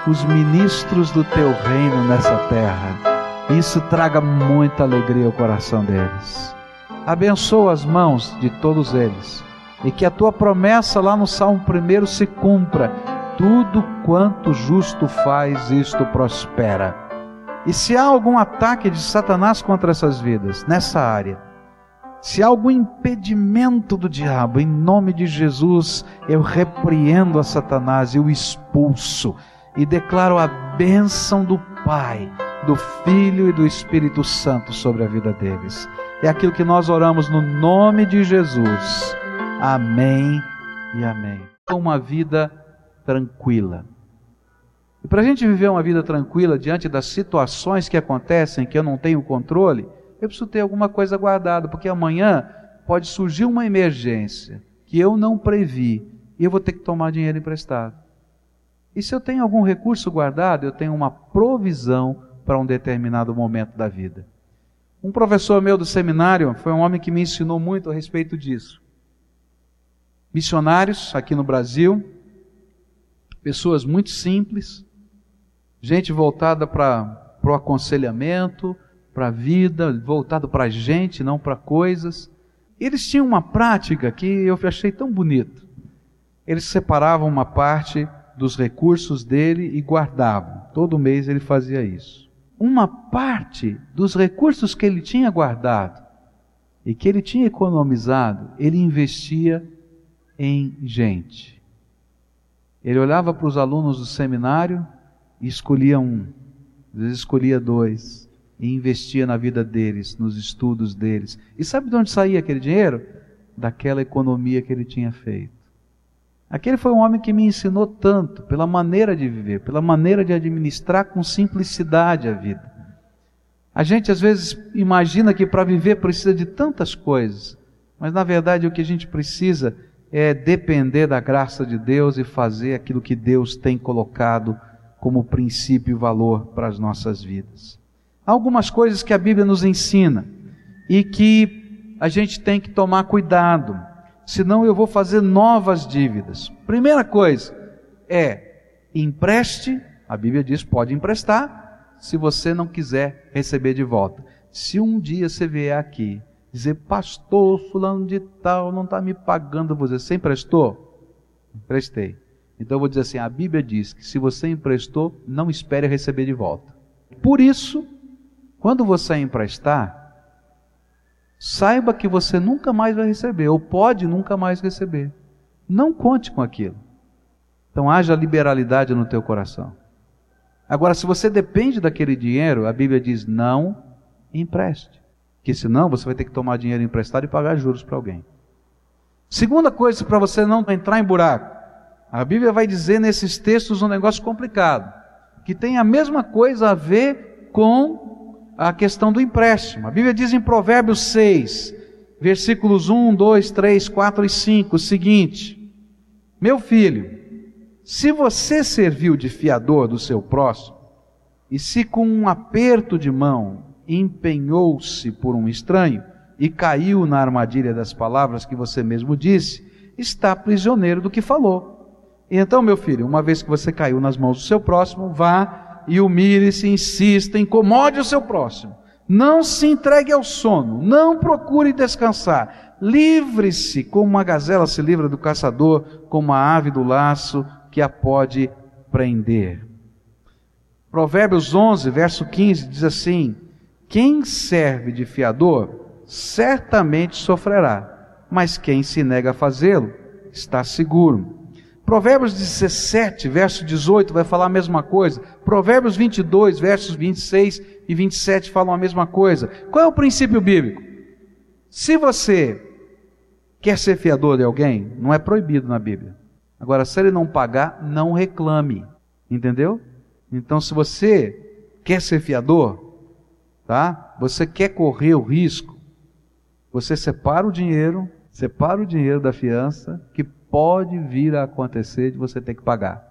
os ministros do teu reino nessa terra. Isso traga muita alegria ao coração deles. Abençoa as mãos de todos eles e que a tua promessa lá no Salmo 1 se cumpra. Tudo quanto justo faz, isto prospera. E se há algum ataque de Satanás contra essas vidas, nessa área, se há algum impedimento do diabo, em nome de Jesus, eu repreendo a Satanás e o expulso e declaro a bênção do Pai, do Filho e do Espírito Santo sobre a vida deles. É aquilo que nós oramos no nome de Jesus. Amém e amém. Uma vida tranquila. E para a gente viver uma vida tranquila diante das situações que acontecem que eu não tenho controle, eu preciso ter alguma coisa guardada, porque amanhã pode surgir uma emergência que eu não previ e eu vou ter que tomar dinheiro emprestado. E se eu tenho algum recurso guardado, eu tenho uma provisão para um determinado momento da vida. Um professor meu do seminário foi um homem que me ensinou muito a respeito disso. Missionários aqui no Brasil, pessoas muito simples, gente voltada para o aconselhamento, para a vida, voltado para a gente, não para coisas. Eles tinham uma prática que eu achei tão bonito. Eles separavam uma parte dos recursos dele e guardavam. Todo mês ele fazia isso. Uma parte dos recursos que ele tinha guardado e que ele tinha economizado, ele investia em gente. Ele olhava para os alunos do seminário e escolhia um, às vezes escolhia dois e investia na vida deles, nos estudos deles. E sabe de onde saía aquele dinheiro? Daquela economia que ele tinha feito. Aquele foi um homem que me ensinou tanto pela maneira de viver, pela maneira de administrar com simplicidade a vida. A gente às vezes imagina que para viver precisa de tantas coisas, mas na verdade o que a gente precisa é depender da graça de Deus e fazer aquilo que Deus tem colocado como princípio e valor para as nossas vidas. Há algumas coisas que a Bíblia nos ensina e que a gente tem que tomar cuidado, senão eu vou fazer novas dívidas. Primeira coisa é empreste, a Bíblia diz pode emprestar, se você não quiser receber de volta. Se um dia você vier aqui dizer, pastor, fulano de tal não está me pagando, você, você emprestou? Emprestei. Então eu vou dizer assim: a Bíblia diz que se você emprestou, não espere receber de volta. Por isso, quando você emprestar, saiba que você nunca mais vai receber, ou pode nunca mais receber. Não conte com aquilo. Então haja liberalidade no teu coração. Agora, se você depende daquele dinheiro, a Bíblia diz: não empreste. Que senão você vai ter que tomar dinheiro emprestado e pagar juros para alguém. Segunda coisa para você não entrar em buraco. A Bíblia vai dizer nesses textos um negócio complicado, que tem a mesma coisa a ver com a questão do empréstimo. A Bíblia diz em Provérbios 6, versículos 1, 2, 3, 4 e 5 o seguinte: Meu filho, se você serviu de fiador do seu próximo, e se com um aperto de mão empenhou-se por um estranho e caiu na armadilha das palavras que você mesmo disse, está prisioneiro do que falou. Então, meu filho, uma vez que você caiu nas mãos do seu próximo, vá e humilhe-se, insista, incomode o seu próximo. Não se entregue ao sono, não procure descansar. Livre-se como uma gazela se livra do caçador, como a ave do laço que a pode prender. Provérbios 11, verso 15 diz assim: Quem serve de fiador, certamente sofrerá, mas quem se nega a fazê-lo, está seguro. Provérbios 17, verso 18 vai falar a mesma coisa. Provérbios 22, versos 26 e 27 falam a mesma coisa. Qual é o princípio bíblico? Se você quer ser fiador de alguém, não é proibido na Bíblia. Agora, se ele não pagar, não reclame. Entendeu? Então, se você quer ser fiador, tá? Você quer correr o risco, você separa o dinheiro, separa o dinheiro da fiança, que pode vir a acontecer de você ter que pagar.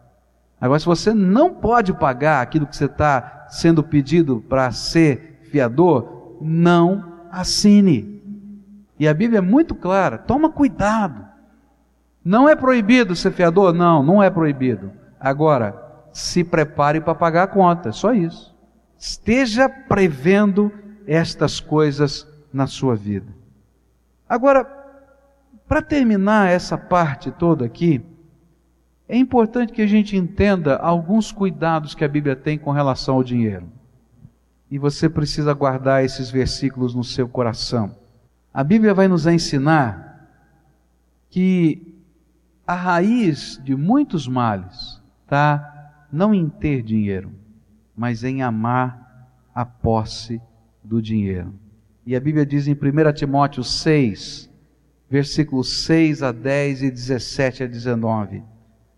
Agora, se você não pode pagar aquilo que você está sendo pedido para ser fiador, não assine. E a Bíblia é muito clara: toma cuidado. Não é proibido ser fiador? Não, não é proibido. Agora, se prepare para pagar a conta, só isso. Esteja prevendo estas coisas na sua vida. Agora, para terminar essa parte toda aqui, é importante que a gente entenda alguns cuidados que a Bíblia tem com relação ao dinheiro. E você precisa guardar esses versículos no seu coração. A Bíblia vai nos ensinar que a raiz de muitos males está não em ter dinheiro, mas em amar a posse do dinheiro. E a Bíblia diz em 1 Timóteo 6, versículos 6 a 10 e 17 a 19.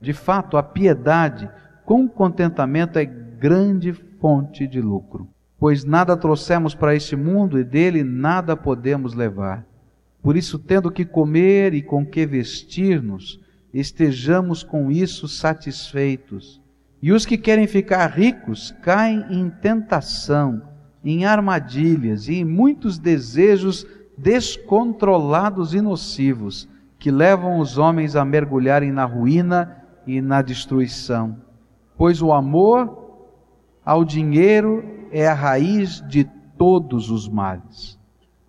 De fato, a piedade com contentamento é grande fonte de lucro, pois nada trouxemos para este mundo e dele nada podemos levar. Por isso, tendo que comer e com que vestir-nos, estejamos com isso satisfeitos. E os que querem ficar ricos caem em tentação, em armadilhas e em muitos desejos descontrolados e nocivos que levam os homens a mergulharem na ruína e na destruição. Pois o amor ao dinheiro é a raiz de todos os males.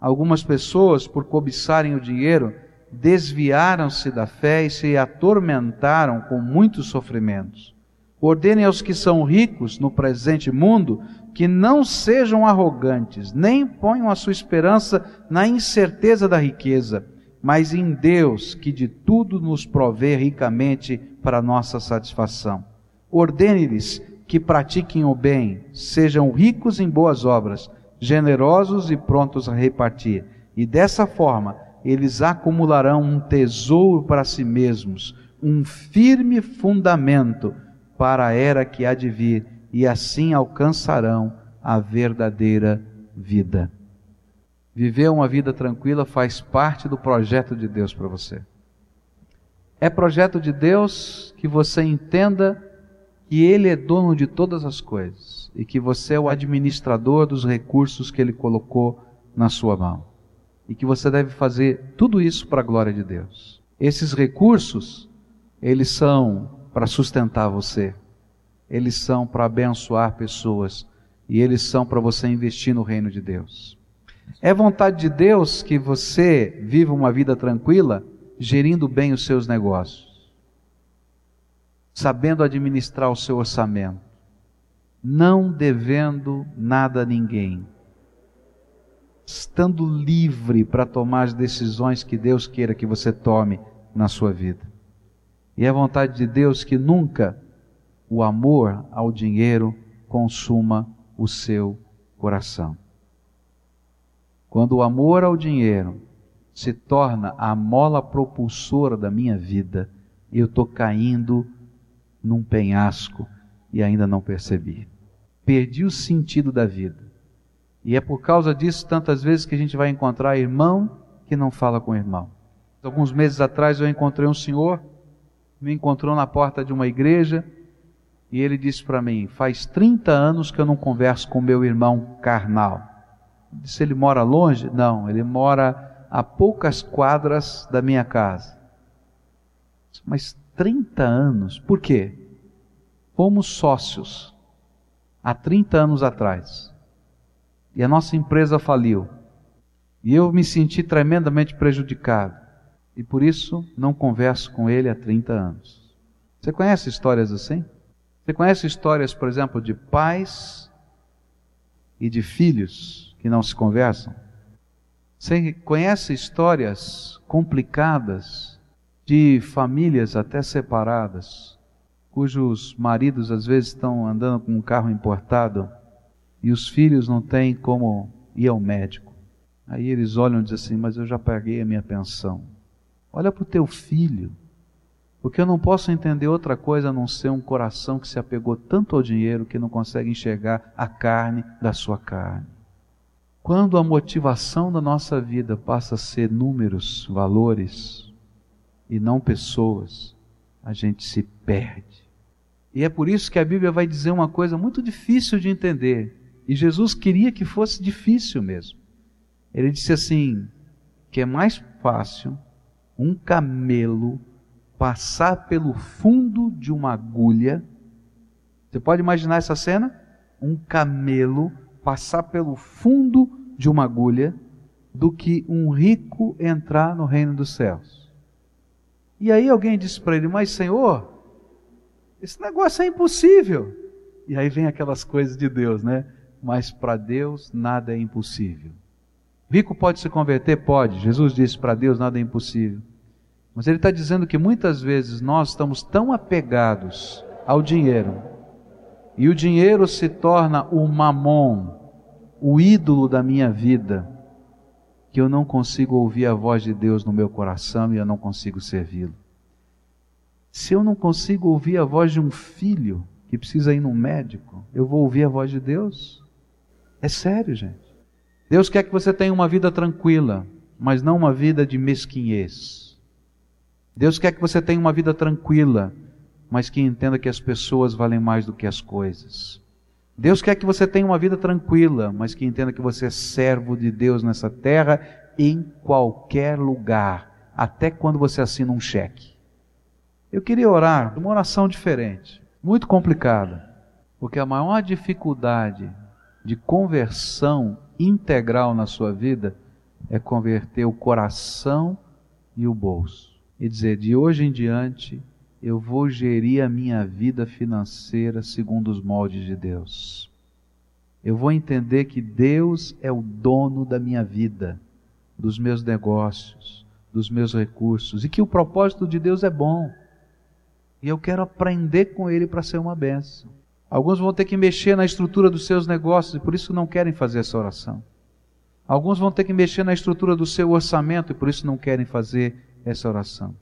Algumas pessoas, por cobiçarem o dinheiro, desviaram-se da fé e se atormentaram com muitos sofrimentos. Ordene aos que são ricos no presente mundo que não sejam arrogantes, nem ponham a sua esperança na incerteza da riqueza, mas em Deus, que de tudo nos provê ricamente para nossa satisfação. Ordene-lhes que pratiquem o bem, sejam ricos em boas obras, generosos e prontos a repartir, e dessa forma eles acumularão um tesouro para si mesmos, um firme fundamento para a era que há de vir e assim alcançarão a verdadeira vida. Viver uma vida tranquila faz parte do projeto de Deus para você. É projeto de Deus que você entenda que Ele é dono de todas as coisas e que você é o administrador dos recursos que Ele colocou na sua mão. E que você deve fazer tudo isso para a glória de Deus. Esses recursos, eles são para sustentar você, eles são para abençoar pessoas e eles são para você investir no reino de Deus. É vontade de Deus que você viva uma vida tranquila, gerindo bem os seus negócios, sabendo administrar o seu orçamento, não devendo nada a ninguém, estando livre para tomar as decisões que Deus queira que você tome na sua vida. E é vontade de Deus que nunca o amor ao dinheiro consuma o seu coração. Quando o amor ao dinheiro se torna a mola propulsora da minha vida, eu estou caindo num penhasco e ainda não percebi. Perdi o sentido da vida. E é por causa disso, tantas vezes, que a gente vai encontrar irmão que não fala com irmão. Alguns meses atrás eu encontrei um senhor, me encontrou na porta de uma igreja e ele disse para mim: Faz 30 anos que eu não converso com meu irmão carnal. Eu disse: Ele mora longe? Não, ele mora a poucas quadras da minha casa. Mas 30 anos. Por quê? Fomos sócios há 30 anos atrás. E a nossa empresa faliu. E eu me senti tremendamente prejudicado. E por isso não converso com ele há 30 anos. Você conhece histórias assim? Você conhece histórias, por exemplo, de pais e de filhos que não se conversam? Você conhece histórias complicadas de famílias até separadas, cujos maridos às vezes estão andando com um carro importado e os filhos não têm como ir ao médico. Aí eles olham e dizem assim: Mas eu já paguei a minha pensão. Olha para o teu filho. Porque eu não posso entender outra coisa a não ser um coração que se apegou tanto ao dinheiro que não consegue enxergar a carne da sua carne. Quando a motivação da nossa vida passa a ser números, valores e não pessoas, a gente se perde. E é por isso que a Bíblia vai dizer uma coisa muito difícil de entender. E Jesus queria que fosse difícil mesmo. Ele disse assim: que é mais fácil um camelo passar pelo fundo de uma agulha. Você pode imaginar essa cena? Um camelo passar pelo fundo de uma agulha do que um rico entrar no reino dos céus. E aí alguém disse para ele: Mas Senhor, esse negócio é impossível. E aí vem aquelas coisas de Deus, né? Mas para Deus nada é impossível. Rico pode se converter? Pode. Jesus disse: para Deus nada é impossível. Mas ele está dizendo que muitas vezes nós estamos tão apegados ao dinheiro, e o dinheiro se torna o mamon, o ídolo da minha vida, que eu não consigo ouvir a voz de Deus no meu coração e eu não consigo servi-lo. Se eu não consigo ouvir a voz de um filho que precisa ir no médico, eu vou ouvir a voz de Deus? É sério, gente. Deus quer que você tenha uma vida tranquila, mas não uma vida de mesquinhez. Deus quer que você tenha uma vida tranquila, mas que entenda que as pessoas valem mais do que as coisas. Deus quer que você tenha uma vida tranquila, mas que entenda que você é servo de Deus nessa terra, em qualquer lugar, até quando você assina um cheque. Eu queria orar uma oração diferente, muito complicada, porque a maior dificuldade de conversão integral na sua vida é converter o coração e o bolso. E dizer: de hoje em diante, eu vou gerir a minha vida financeira segundo os moldes de Deus. Eu vou entender que Deus é o dono da minha vida, dos meus negócios, dos meus recursos, e que o propósito de Deus é bom. E eu quero aprender com Ele para ser uma benção. Alguns vão ter que mexer na estrutura dos seus negócios e por isso não querem fazer essa oração. Alguns vão ter que mexer na estrutura do seu orçamento e por isso não querem fazer essa oração.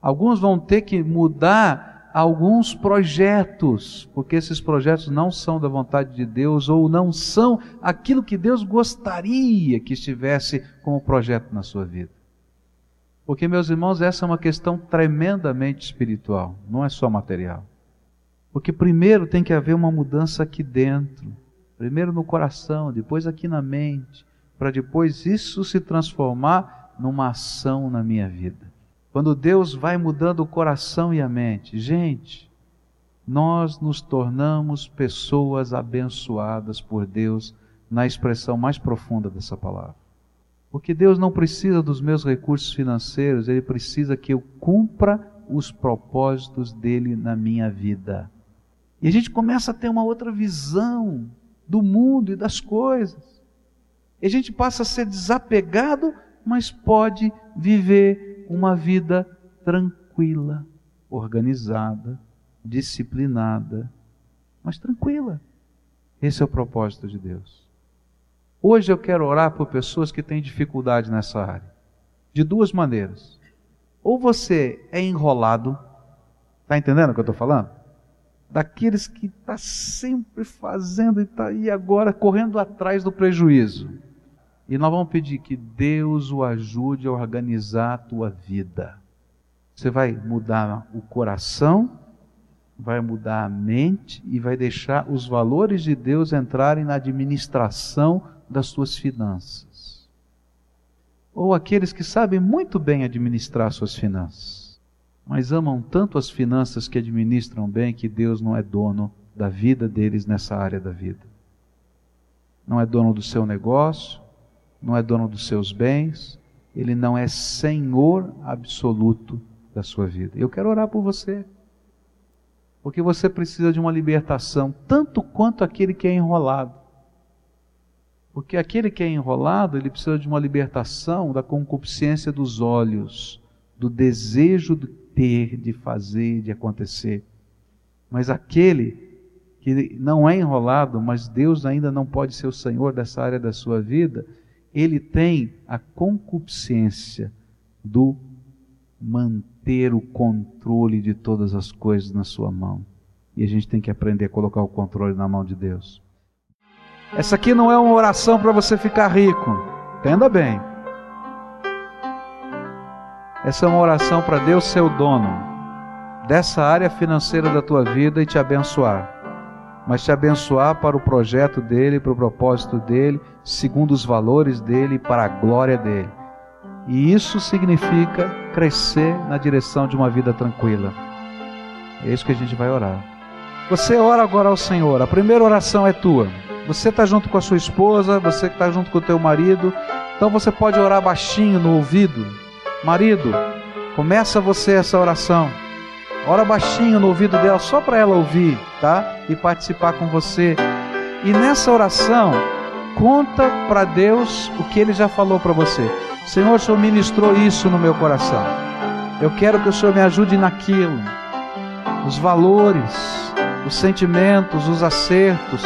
Alguns vão ter que mudar alguns projetos, porque esses projetos não são da vontade de Deus ou não são aquilo que Deus gostaria que estivesse como projeto na sua vida. Porque, meus irmãos, essa é uma questão tremendamente espiritual, não é só material. Porque primeiro tem que haver uma mudança aqui dentro, primeiro no coração, depois aqui na mente, para depois isso se transformar numa ação na minha vida. Quando Deus vai mudando o coração e a mente, gente, nós nos tornamos pessoas abençoadas por Deus na expressão mais profunda dessa palavra. Porque Deus não precisa dos meus recursos financeiros, Ele precisa que eu cumpra os propósitos dele na minha vida. E a gente começa a ter uma outra visão do mundo e das coisas. E a gente passa a ser desapegado, mas pode viver uma vida tranquila, organizada, disciplinada, mas tranquila. Esse é o propósito de Deus. Hoje eu quero orar por pessoas que têm dificuldade nessa área. De duas maneiras. Ou você é enrolado, está entendendo o que eu estou falando? daqueles que está sempre fazendo e, tá, e agora correndo atrás do prejuízo. E nós vamos pedir que Deus o ajude a organizar a tua vida. Você vai mudar o coração, vai mudar a mente e vai deixar os valores de Deus entrarem na administração das suas finanças. Ou aqueles que sabem muito bem administrar suas finanças mas amam tanto as finanças que administram bem que Deus não é dono da vida deles nessa área da vida. Não é dono do seu negócio, não é dono dos seus bens, ele não é senhor absoluto da sua vida. Eu quero orar por você. Porque você precisa de uma libertação, tanto quanto aquele que é enrolado. Porque aquele que é enrolado, ele precisa de uma libertação da concupiscência dos olhos, do desejo de ter, de fazer, de acontecer. Mas aquele que não é enrolado, mas Deus ainda não pode ser o Senhor dessa área da sua vida, ele tem a concupiscência do manter o controle de todas as coisas na sua mão. E a gente tem que aprender a colocar o controle na mão de Deus. Essa aqui não é uma oração para você ficar rico. Entenda bem. Essa é uma oração para Deus ser o dono dessa área financeira da tua vida e te abençoar mas te abençoar para o projeto dele, para o propósito dele, segundo os valores dele, para a glória dele. E isso significa crescer na direção de uma vida tranquila. É isso que a gente vai orar. Você ora agora ao Senhor. A primeira oração é tua. Você está junto com a sua esposa, você está junto com o teu marido. Então você pode orar baixinho no ouvido. Marido, começa você essa oração. Ora baixinho no ouvido dela, só para ela ouvir, tá? E participar com você. E nessa oração, conta para Deus o que ele já falou para você. Senhor, o Senhor ministrou isso no meu coração. Eu quero que o Senhor me ajude naquilo. Os valores, os sentimentos, os acertos.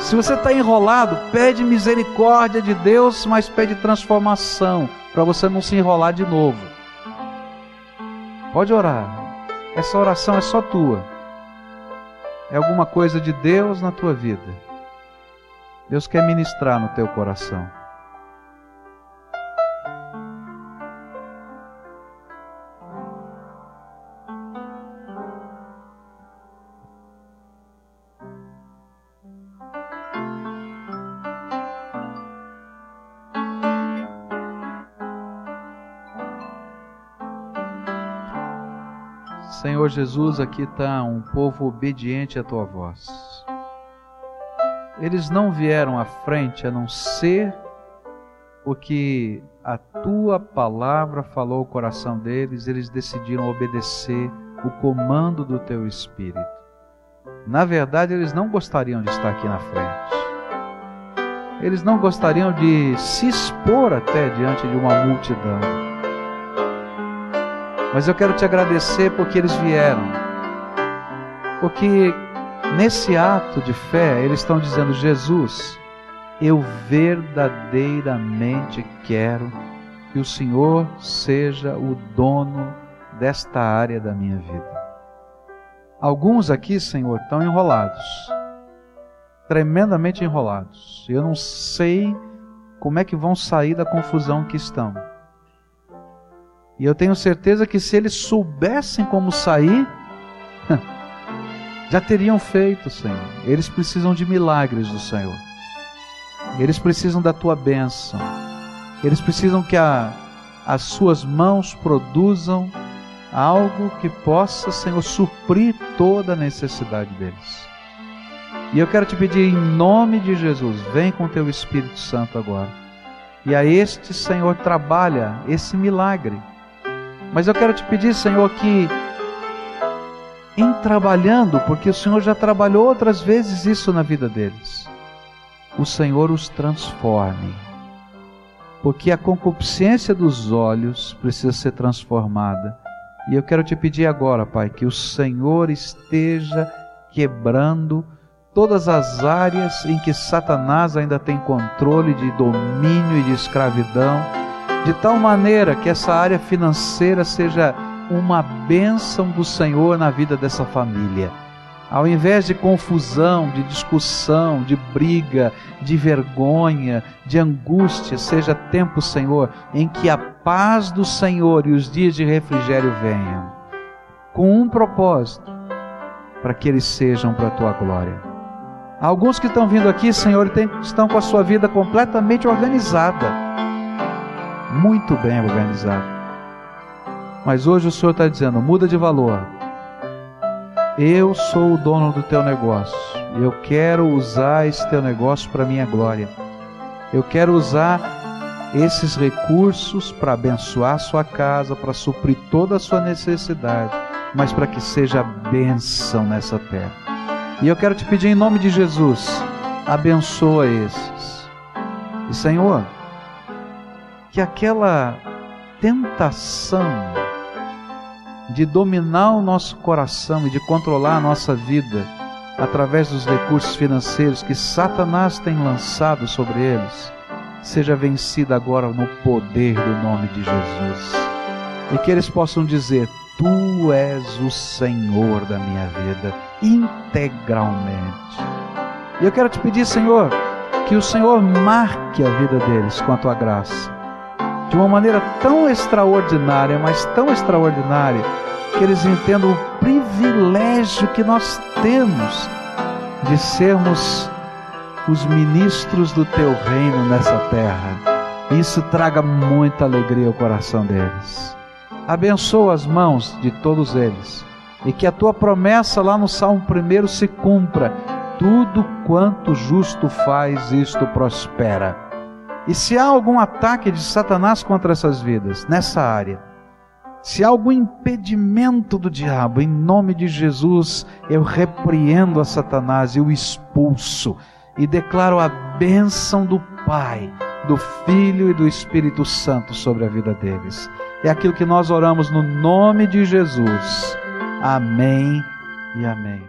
Se você está enrolado, pede misericórdia de Deus, mas pede transformação, para você não se enrolar de novo. Pode orar. Essa oração é só tua. É alguma coisa de Deus na tua vida. Deus quer ministrar no teu coração. Senhor Jesus, aqui está um povo obediente à tua voz. Eles não vieram à frente a não ser porque a tua palavra falou o coração deles, eles decidiram obedecer o comando do teu Espírito. Na verdade, eles não gostariam de estar aqui na frente. Eles não gostariam de se expor até diante de uma multidão mas eu quero te agradecer porque eles vieram. Porque nesse ato de fé, eles estão dizendo: Jesus, eu verdadeiramente quero que o Senhor seja o dono desta área da minha vida. Alguns aqui, Senhor, estão enrolados, tremendamente enrolados. Eu não sei como é que vão sair da confusão que estão. E eu tenho certeza que se eles soubessem como sair, já teriam feito, Senhor. Eles precisam de milagres do Senhor. Eles precisam da tua bênção. Eles precisam que a, as suas mãos produzam algo que possa, Senhor, suprir toda a necessidade deles. E eu quero te pedir em nome de Jesus, vem com teu Espírito Santo agora. E a este, Senhor, trabalha esse milagre mas eu quero te pedir, Senhor, que em trabalhando, porque o Senhor já trabalhou outras vezes isso na vida deles, o Senhor os transforme. Porque a concupiscência dos olhos precisa ser transformada. E eu quero te pedir agora, Pai, que o Senhor esteja quebrando todas as áreas em que Satanás ainda tem controle de domínio e de escravidão de tal maneira que essa área financeira seja uma bênção do Senhor na vida dessa família. Ao invés de confusão, de discussão, de briga, de vergonha, de angústia, seja tempo, Senhor, em que a paz do Senhor e os dias de refrigério venham, com um propósito, para que eles sejam para a tua glória. Alguns que estão vindo aqui, Senhor, estão com a sua vida completamente organizada muito bem organizado. Mas hoje o Senhor está dizendo: muda de valor. Eu sou o dono do teu negócio. Eu quero usar esse teu negócio para minha glória. Eu quero usar esses recursos para abençoar sua casa, para suprir toda a sua necessidade, mas para que seja bênção nessa terra. E eu quero te pedir em nome de Jesus, abençoa esses. E Senhor, que aquela tentação de dominar o nosso coração e de controlar a nossa vida através dos recursos financeiros que Satanás tem lançado sobre eles, seja vencida agora no poder do nome de Jesus. E que eles possam dizer: Tu és o Senhor da minha vida, integralmente. E eu quero te pedir, Senhor, que o Senhor marque a vida deles com a tua graça de uma maneira tão extraordinária, mas tão extraordinária, que eles entendam o privilégio que nós temos de sermos os ministros do teu reino nessa terra. Isso traga muita alegria ao coração deles. Abençoa as mãos de todos eles e que a tua promessa lá no Salmo 1 se cumpra. Tudo quanto justo faz, isto prospera. E se há algum ataque de Satanás contra essas vidas, nessa área, se há algum impedimento do diabo, em nome de Jesus, eu repreendo a Satanás e o expulso e declaro a bênção do Pai, do Filho e do Espírito Santo sobre a vida deles. É aquilo que nós oramos no nome de Jesus. Amém e amém.